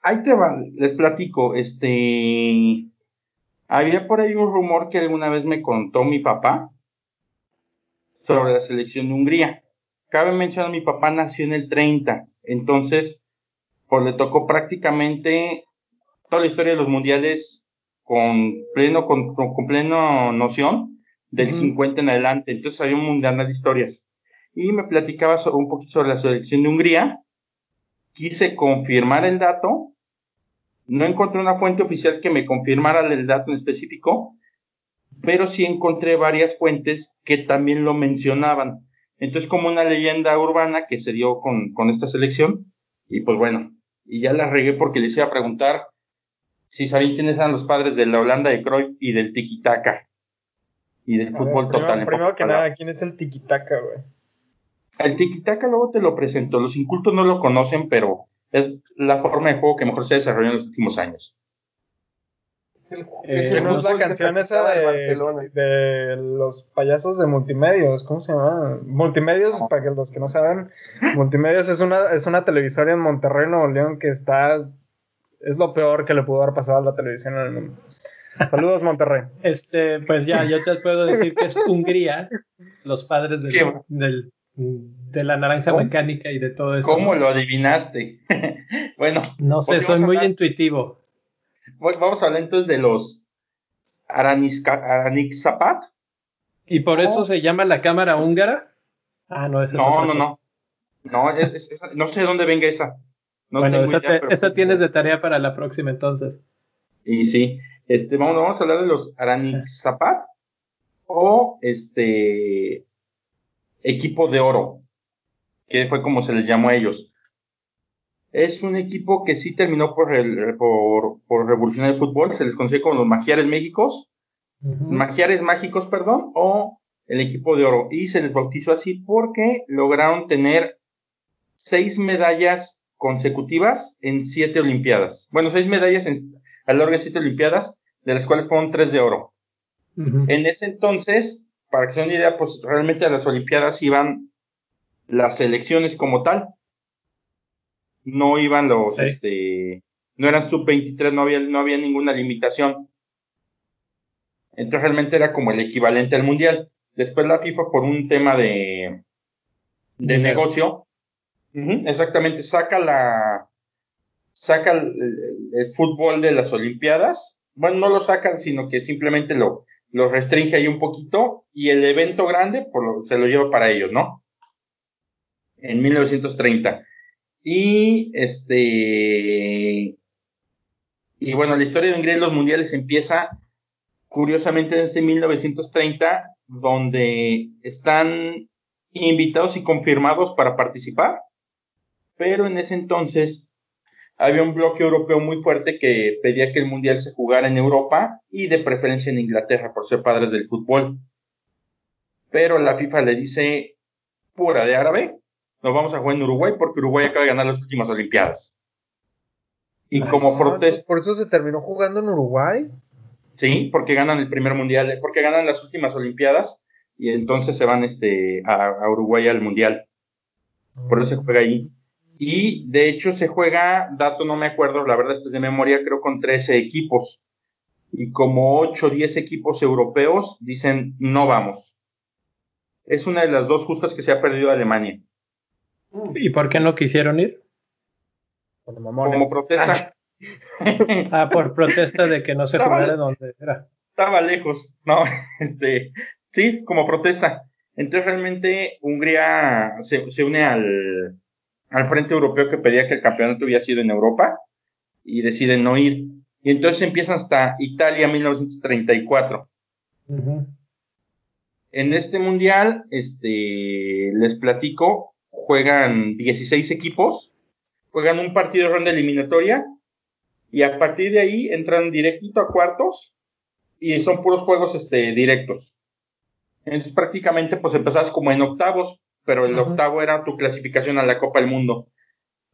Ahí te va, les platico, este, había por ahí un rumor que alguna vez me contó mi papá sobre la selección de Hungría. Cabe mencionar, mi papá nació en el 30, entonces, pues le tocó prácticamente toda la historia de los mundiales con pleno, con, con, con pleno noción del Ujú. 50 en adelante, entonces había un mundial de historias. Y me platicaba sobre- un poquito sobre la selección de Hungría, quise confirmar el dato, no encontré una fuente oficial que me confirmara el dato en específico, pero sí encontré varias fuentes que también lo mencionaban. Entonces, como una leyenda urbana que se dio con, con esta selección, y pues bueno, y ya la regué porque les iba a preguntar si sabían quiénes eran los padres de la Holanda de Cruyff y del tiki-taka y del A fútbol ver, total. primero, en primero que nada. ¿quién es el tiquitaca, güey? El tiki-taka luego te lo presento. Los incultos no lo conocen, pero es la forma de juego que mejor se desarrolló en los últimos años. Es eh, no es la canción esa de, de, los payasos de multimedios, ¿cómo se llama? Multimedios, para que los que no saben, Multimedios es una, es una televisora en Monterrey, Nuevo León, que está, es lo peor que le pudo haber pasado a la televisión en el mundo. Saludos, Monterrey. Este, pues ya, yo te puedo decir que es Hungría, los padres del, de la naranja mecánica y de todo eso. ¿Cómo lo adivinaste? bueno. No sé, soy muy intuitivo. Vamos a hablar entonces de los Aranixapat. ¿Y por eso oh. se llama la cámara húngara? Ah, no, esa no, no, no. No, no sé de dónde venga esa. bueno, esa, tienes de tarea para la próxima entonces. Y sí, este, vamos, vamos a hablar de los Aranixapat o este equipo de oro, que fue como se les llamó a ellos. Es un equipo que sí terminó por, por, revolucionar el fútbol, se les conoce como los Magiares Méxicos, Magiares Mágicos, perdón, o el equipo de oro. Y se les bautizó así porque lograron tener seis medallas consecutivas en siete Olimpiadas. Bueno, seis medallas en, a lo largo de siete Olimpiadas, de las cuales fueron tres de oro. En ese entonces, para que se den una idea, pues realmente a las Olimpiadas iban las selecciones como tal. No iban los, este, no eran sub-23, no había, no había ninguna limitación. Entonces realmente era como el equivalente al mundial. Después la FIFA por un tema de, de negocio, exactamente, saca la, saca el, fútbol de las Olimpiadas. Bueno, no lo sacan, sino que simplemente lo, lo restringe ahí un poquito y el evento grande lo, se lo lleva para ellos, ¿no? En 1930. Y este. Y bueno, la historia de los mundiales empieza curiosamente desde 1930, donde están invitados y confirmados para participar, pero en ese entonces había un bloque europeo muy fuerte que pedía que el mundial se jugara en Europa y de preferencia en Inglaterra por ser padres del fútbol. Pero la FIFA le dice pura de árabe, nos vamos a jugar en Uruguay porque Uruguay acaba de ganar las últimas Olimpiadas. Y como protesta. ¿Por eso se terminó jugando en Uruguay? Sí, porque ganan el primer mundial, porque ganan las últimas Olimpiadas y entonces se van este, a, a Uruguay al mundial. Por eso se juega ahí. Y de hecho se juega, dato no me acuerdo, la verdad es de memoria, creo con 13 equipos. Y como 8 o 10 equipos europeos dicen no vamos. Es una de las dos justas que se ha perdido Alemania. ¿Y por qué no quisieron ir? Como protesta. ah, por protesta de que no se jugara donde era. Estaba lejos, no, este, sí, como protesta. Entonces realmente Hungría se une al, al Frente Europeo que pedía que el campeonato hubiera sido en Europa y deciden no ir. Y entonces empiezan hasta Italia 1934. En este mundial, este, les platico, juegan 16 equipos, juegan un partido de ronda eliminatoria y a partir de ahí entran directito a cuartos y son puros juegos este, directos. Entonces prácticamente pues empezabas como en octavos, pero el octavo era tu clasificación a la Copa del Mundo.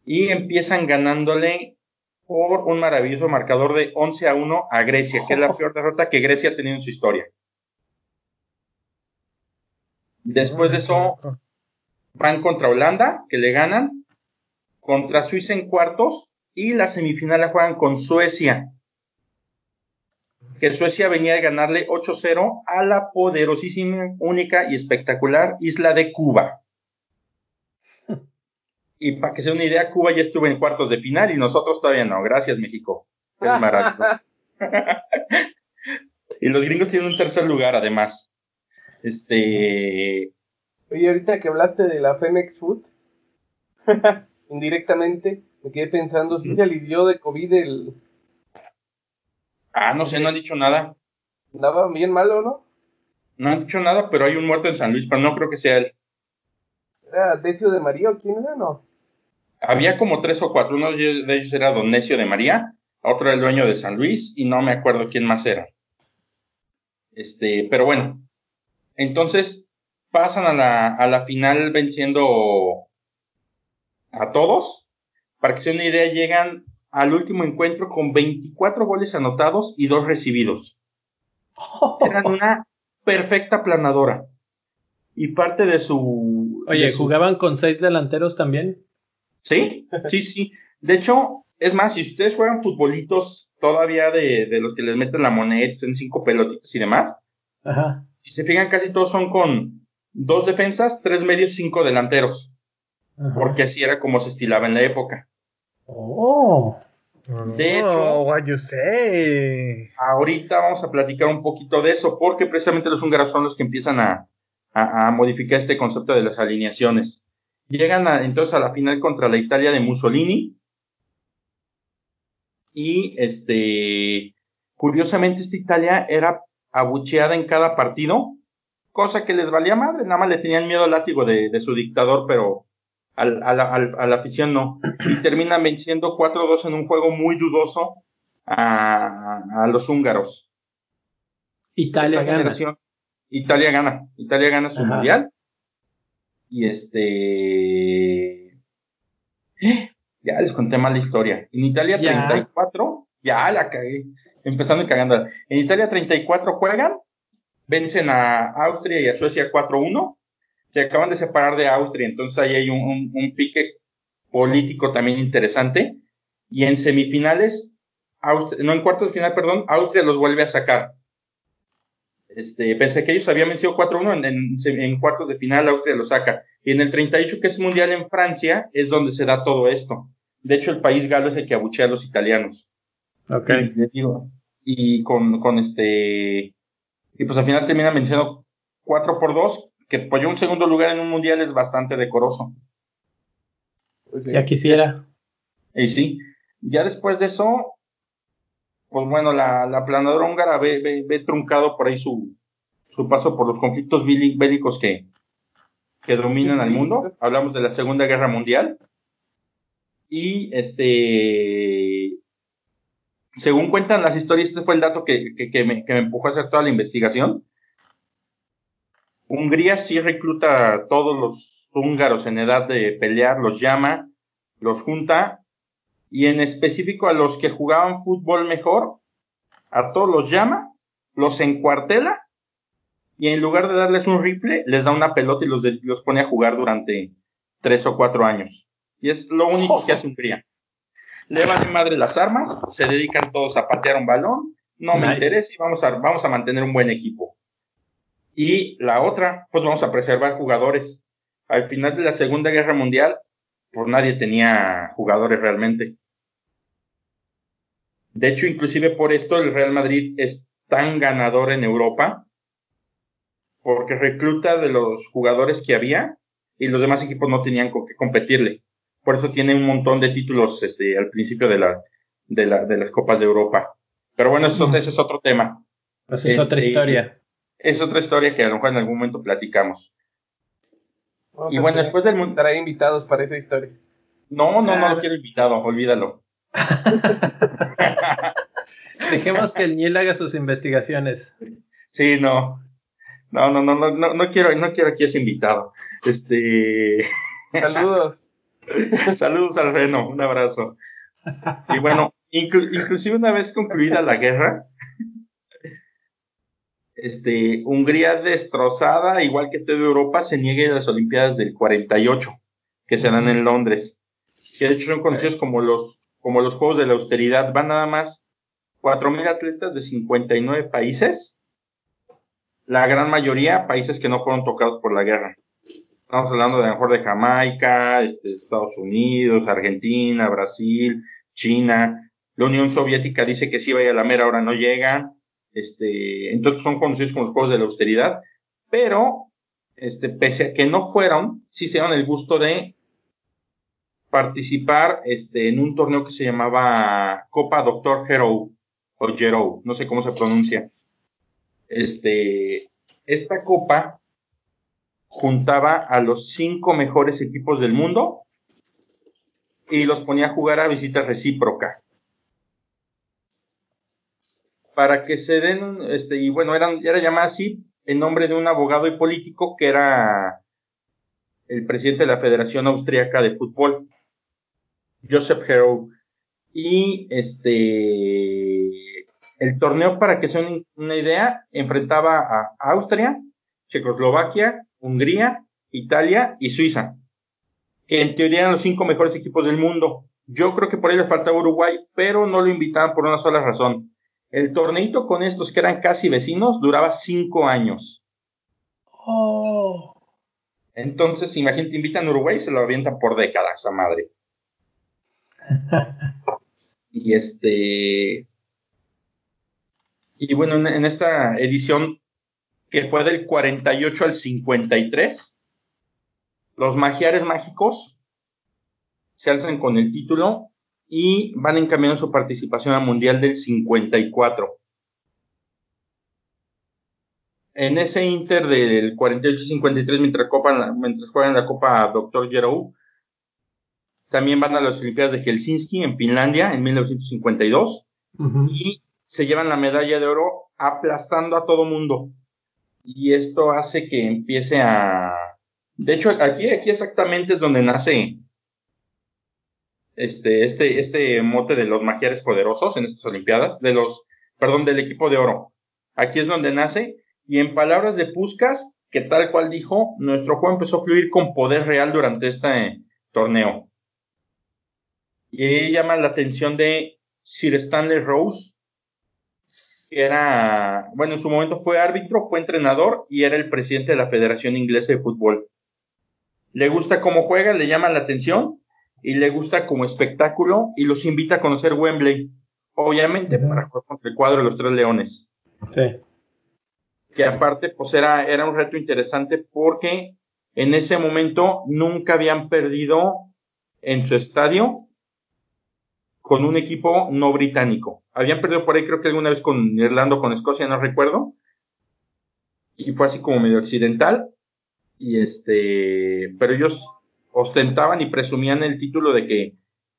Y empiezan ganándole por un maravilloso marcador de 11 a 1 a Grecia, que es la peor derrota que Grecia ha tenido en su historia. Después de eso, van contra Holanda, que le ganan, contra Suiza en cuartos, y la semifinal la juegan con Suecia, que Suecia venía a ganarle 8-0 a la poderosísima, única y espectacular isla de Cuba. Y para que se una idea, Cuba ya estuvo en cuartos de final y nosotros todavía no. Gracias, México. Es maravilloso. y los gringos tienen un tercer lugar, además. Este. Oye, ahorita que hablaste de la Femex Food, indirectamente me quedé pensando si se alivió de COVID el. Ah, no sé, no han dicho nada. ¿Andaba bien malo, no? No han dicho nada, pero hay un muerto en San Luis, pero no creo que sea él. ¿Era Decio de María o quién era, no? Había como tres o cuatro. Uno de ellos era Don Necio de María, otro era el dueño de San Luis y no me acuerdo quién más era. Este, pero bueno. Entonces pasan a la, a la final venciendo a todos. Para que se una idea, llegan al último encuentro con 24 goles anotados y dos recibidos. Eran una perfecta planadora. Y parte de su... Oye, de su- ¿jugaban con seis delanteros también? Sí, sí, sí. De hecho, es más, si ustedes juegan futbolitos todavía de, de los que les meten la moneda, en cinco pelotitas y demás, Ajá. si se fijan, casi todos son con dos defensas, tres medios, cinco delanteros. ajá. Porque así era como se estilaba en la época. Oh. De hecho- Oh, what you say. Ahorita vamos a platicar un poquito de eso, porque precisamente los húngaros son los que empiezan a, a- a modificar este concepto de las alineaciones. Llegan a- entonces a la final contra la Italia de Mussolini. Y este, curiosamente, esta Italia era abucheada en cada partido, cosa que les valía madre, nada más le tenían miedo al látigo de, de su dictador, pero al- a, la, al- a la afición no. Y terminan venciendo 4-2 en un juego muy dudoso a, a los húngaros. Italia Esta gana. Italia gana. Italia gana su Ajá. mundial. Y este. ¡Eh! Ya les conté mal la historia. En Italia Ya. 34, ya la cagué. Empezando y cagando. En Italia 34 juegan, vencen a Austria y a Suecia 4-1. Se acaban de separar de Austria, entonces ahí hay un, un- un pique político también interesante. Y en semifinales, Austria- no en cuartos de final, perdón, Austria los vuelve a sacar. Este, pensé que ellos habían vencido 4-1 en, en, en cuartos de final, Austria lo saca. Y en el 38, que es mundial en Francia, es donde se da todo esto. De hecho, el país galo es el que abuchea a los italianos. Ok. Y, les digo, y con, con este, y pues al final terminan venciendo 4 por 2, que apoyó un segundo lugar en un mundial es bastante decoroso. Pues sí. Ya quisiera. Y sí, ya después de eso, pues bueno, la, la planadora húngara ve, truncado por ahí su, su paso por los conflictos béli- bélicos que, que dominan al mundo. Hablamos de la Segunda Guerra Mundial. Y este, según cuentan las historias, este fue el dato que, que me, que me empujó a hacer toda la investigación. Hungría sí recluta a todos los húngaros en edad de pelear, los llama, los junta y en específico a los que jugaban fútbol mejor, a todos los llama, los encuartela y en lugar de darles un rifle, les da una pelota y los, de- los pone a jugar durante tres o cuatro años. Y es lo único que hace Hungría. Le van de madre las armas, se dedican todos a patear un balón, no me interesa y vamos a, vamos a mantener un buen equipo. Y la otra, pues vamos a preservar jugadores. Al final de la Segunda Guerra Mundial, pues nadie tenía jugadores realmente. De hecho, inclusive por esto el Real Madrid es tan ganador en Europa, porque recluta de los jugadores que había y los demás equipos no tenían con qué competirle. Por eso tiene un montón de títulos este, al principio de, la, de, la, de las Copas de Europa. Pero bueno, eso, ese es otro tema. Pues es otra Este, historia. Es otra historia que a lo mejor en algún momento platicamos. Vamos Y bueno, después del que mun- traer invitados para esa historia. No, no, no Ah. lo quiero invitado, olvídalo. Dejemos que el Niel haga sus investigaciones. Sí, no. No, no, no, no, no, no quiero, no quiero aquí ese invitado. Este, Saludos. saludos al Reno, un abrazo. Y bueno, inclu- inclusive una vez concluida la guerra, este, Hungría destrozada, igual que toda Europa, se niega a las Olimpiadas del 48, que se dan en Londres, que de hecho son conocidos como los, como los Juegos de la Austeridad. Van nada más 4.000 atletas de 59 países, la gran mayoría países que no fueron tocados por la guerra. Estamos hablando de lo mejor de Jamaica, este, Estados Unidos, Argentina, Brasil, China. La Unión Soviética dice que sí vaya a la mera hora, no llega. Este, entonces son conocidos como los Juegos de la Austeridad, pero este, pese a que no fueron, sí se dieron el gusto de participar este, en un torneo que se llamaba Copa Doctor Hero o Gero, no sé cómo se pronuncia. Este, esta copa juntaba a los cinco mejores equipos del mundo y los ponía a jugar a visita recíproca. Para que se den, este, y bueno, eran, era llamada así en nombre de un abogado y político que era el presidente de la Federación Austriaca de Fútbol. Joseph Hero. Y este, el torneo, para que sea una idea, enfrentaba a Austria, Checoslovaquia, Hungría, Italia y Suiza, que en teoría eran los cinco mejores equipos del mundo. Yo creo que por ahí les faltaba Uruguay, pero no lo invitaban por una sola razón. El torneito con estos que eran casi vecinos duraba cinco años. Oh. Entonces, imagínate, invitan a Uruguay y se lo avientan por décadas, esa madre. y este. Y bueno, en, esta edición que fue del 48 al 53, los magiares mágicos se alzan con el título y van encaminando su participación al Mundial del 54. En ese Inter del 48-53, mientras, mientras juegan la Copa Dr. Gero, también van a las Olimpiadas de Helsinki en Finlandia en 1952 y se llevan la medalla de oro aplastando a todo mundo. Y esto hace que empiece a... De hecho, aquí, aquí exactamente es donde nace este, este, este mote de los magiares poderosos en estas Olimpiadas, de los, perdón, del equipo de oro. Aquí es donde nace, y en palabras de Puskas, que tal cual dijo, nuestro juego empezó a fluir con poder real durante este torneo. Y llama la atención de Sir Stanley Rose, que era, bueno, en su momento fue árbitro, fue entrenador y era el presidente de la Federación Inglesa de Fútbol. Le gusta cómo juega, le llama la atención y le gusta como espectáculo y los invita a conocer Wembley, obviamente para jugar contra el cuadro de los Tres Leones. Sí. Que aparte, pues era, era un reto interesante porque en ese momento nunca habían perdido en su estadio con un equipo no británico. Habían perdido por ahí, creo que alguna vez con Irlanda o con Escocia, no recuerdo. Y fue así como medio accidental. Y este, pero ellos ostentaban y presumían el título de que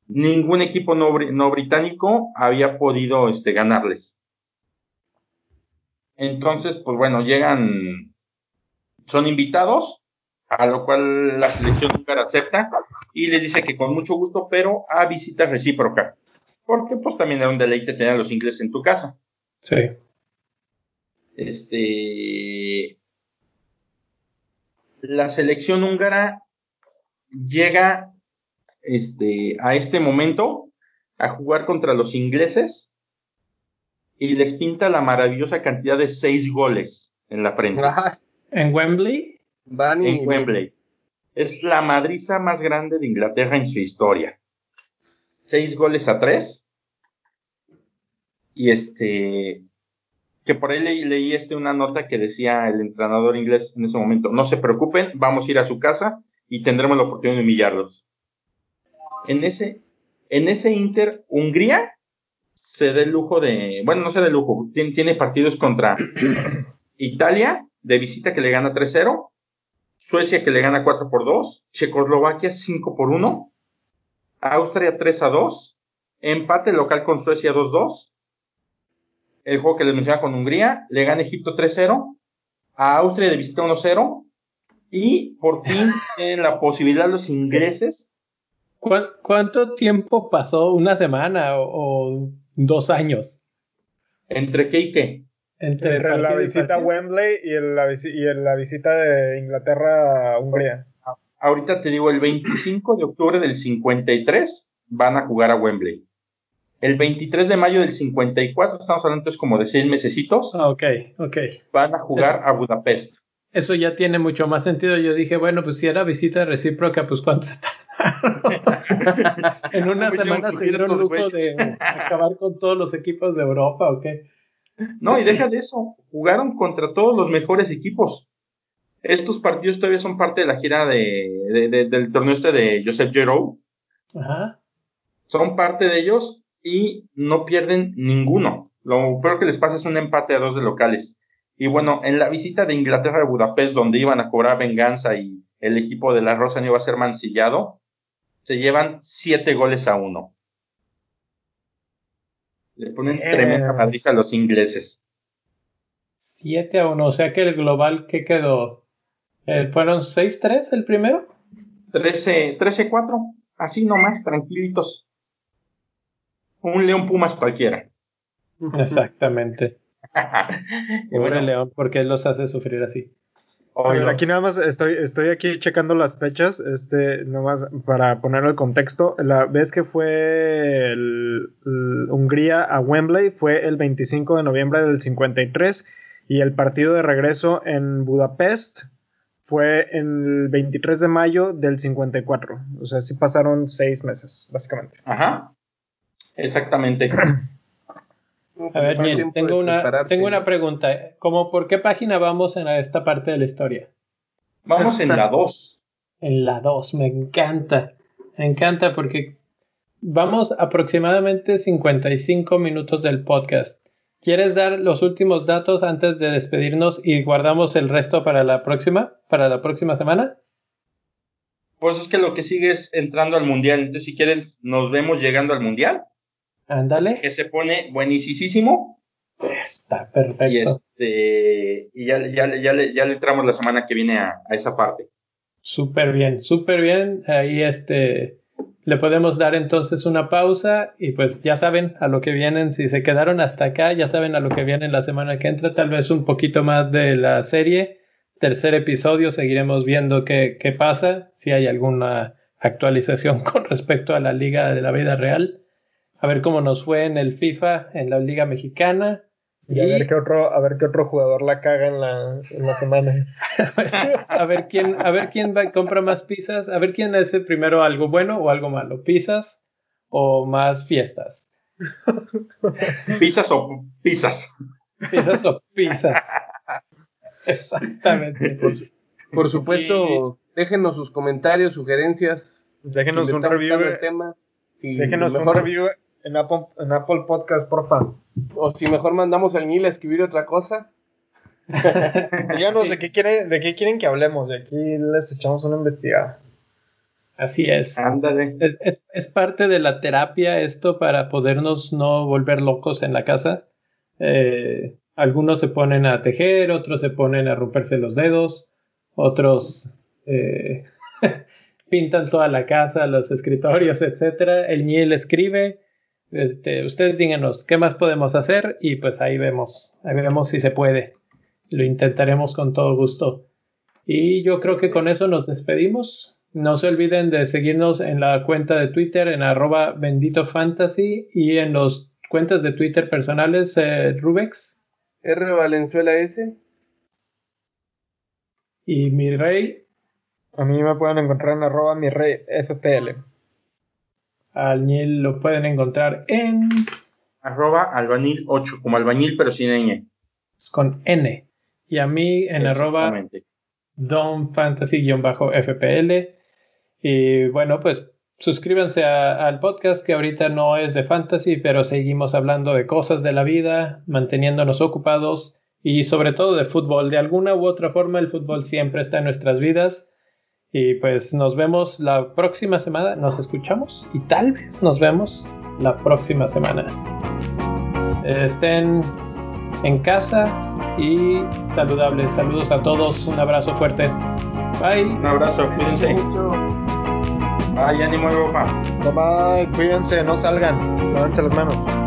ningún equipo no, británico había podido este, ganarles. Entonces, pues bueno, llegan, son invitados, a lo cual la selección húngara acepta y les dice que con mucho gusto, pero a visita recíproca. Porque pues también era un deleite tener a los ingleses en tu casa. Sí. Este. La selección húngara llega este, a este momento a jugar contra los ingleses y les pinta la maravillosa cantidad de seis goles en la frente. ¿En Wembley? En Wembley. Es la madriza más grande de Inglaterra en su historia. Seis goles a tres. Y este, que por ahí leí, leí este una nota que decía el entrenador inglés en ese momento, no se preocupen, vamos a ir a su casa y tendremos la oportunidad de humillarlos. En ese, en ese Inter, Hungría se da el lujo de, bueno, no se da el lujo, tiene, tiene partidos contra Italia de visita que le gana 3-0, Suecia que le gana 4 por 2, Checoslovaquia 5 por 1, Austria 3 a 2, empate local con Suecia 2-2, el juego que les mencionaba con Hungría, le gana Egipto 3-0, a Austria de visita 1-0, y por fin tienen la posibilidad los ingleses. ¿Cuánto tiempo pasó? ¿Una semana o, dos años? ¿Entre qué y qué? Entre, la visita a Wembley y, la, visita de Inglaterra a Hungría. Ahorita te digo, el 25 de octubre del 53 van a jugar a Wembley. El 23 de mayo del 54, estamos hablando es como de seis mesecitos. Ah, ok, ok. Van a jugar a Budapest eso ya tiene mucho más sentido. Yo dije, bueno, pues si era visita recíproca, pues cuánto está. en una semana se dieron lujo de acabar con todos los equipos de Europa, ¿o qué? No, y deja de eso. Jugaron contra todos los mejores equipos. Estos partidos todavía son parte de la gira de, del torneo este de Joseph Giroud. Ajá. Son parte de ellos y no pierden ninguno. Lo peor que les pasa es un empate a dos de locales. Y bueno, en la visita de Inglaterra a Budapest, donde iban a cobrar venganza y el equipo de la Rosa no iba a ser mancillado, se llevan siete goles a uno. Le ponen tremenda madriza a los ingleses. Siete a uno, o sea que el global, ¿qué quedó? Eh, ¿Fueron 6-3 el primero? 13-4. así nomás, tranquilitos. Un León Pumas cualquiera. Exactamente. Pobre León, ¿por qué los hace sufrir así? aquí nada más estoy, estoy aquí checando las fechas, este, nomás para ponerlo en contexto. La vez que fue el, Hungría a Wembley fue el 25 de noviembre del 53 y el partido de regreso en Budapest fue el 23 de mayo del 54. O sea, sí pasaron seis meses, básicamente. Ajá. Exactamente. A ver, tengo una, tengo una pregunta. ¿Cómo por qué página vamos en esta parte de la historia? Vamos en la 2. En la 2, me encanta. Me encanta porque vamos aproximadamente 55 minutos del podcast. ¿Quieres dar los últimos datos antes de despedirnos y guardamos el resto para la próxima, para la próxima semana? Pues es que lo que sigue es entrando al mundial. Entonces, si quieren, nos vemos llegando al mundial. Ándale. Que se pone buenísimo. Está perfecto. Y este, y ya, ya, ya, le, ya le entramos la semana que viene a, a esa parte. Súper bien, súper bien. Ahí este, le podemos dar entonces una pausa y pues ya saben a lo que vienen, si se quedaron hasta acá, ya saben a lo que viene la semana que entra, tal vez un poquito más de la serie. Tercer episodio, seguiremos viendo qué, qué pasa, si hay alguna actualización con respecto a la liga de la vida real a ver cómo nos fue en el FIFA, en la Liga Mexicana. Y, a ver qué otro, a ver qué otro jugador la caga en la, en la semana. a ver quién, a ver quién va, compra más pizzas, a ver quién hace primero algo bueno o algo malo, pizzas o más fiestas. pizzas o pizzas. Pizzas o pizzas. Exactamente. Por, supuesto, déjenos sus comentarios, sugerencias. Déjenos un review. tema. déjenos un review en Apple, en Apple Podcast, porfa. O si mejor mandamos a Neil a escribir otra cosa. Díganos de qué quieren, de qué quieren que hablemos, y aquí les echamos una investigada. Así es. Ándale. Es, es, parte de la terapia esto para podernos no volver locos en la casa. Eh, algunos se ponen a tejer, otros se ponen a romperse los dedos, otros eh, pintan toda la casa, los escritorios, etcétera. El Niel escribe, este, ustedes díganos qué más podemos hacer y pues ahí vemos, ahí vemos si se puede. Lo intentaremos con todo gusto. Y yo creo que con eso nos despedimos. No se olviden de seguirnos en la cuenta de Twitter en arroba bendito fantasy y en los cuentas de Twitter personales eh, Rubex. R Valenzuela S. Y mi rey. A mí me pueden encontrar en arroba mi rey FPL. Al lo pueden encontrar en arroba albañil 8, como albañil pero sin ñ. Con N. Y a mí en arroba Don Fantasy-FPL. Y bueno, pues suscríbanse al podcast que ahorita no es de fantasy, pero seguimos hablando de cosas de la vida, manteniéndonos ocupados y sobre todo de fútbol. De alguna u otra forma el fútbol siempre está en nuestras vidas y pues nos vemos la próxima semana, nos escuchamos y tal vez nos vemos la próxima semana. Estén en casa y saludables. Saludos a todos, un abrazo fuerte. Bye. Un abrazo, cuídense. Bye, ánimo, Bye bye, cuídense, no salgan, lávense las manos.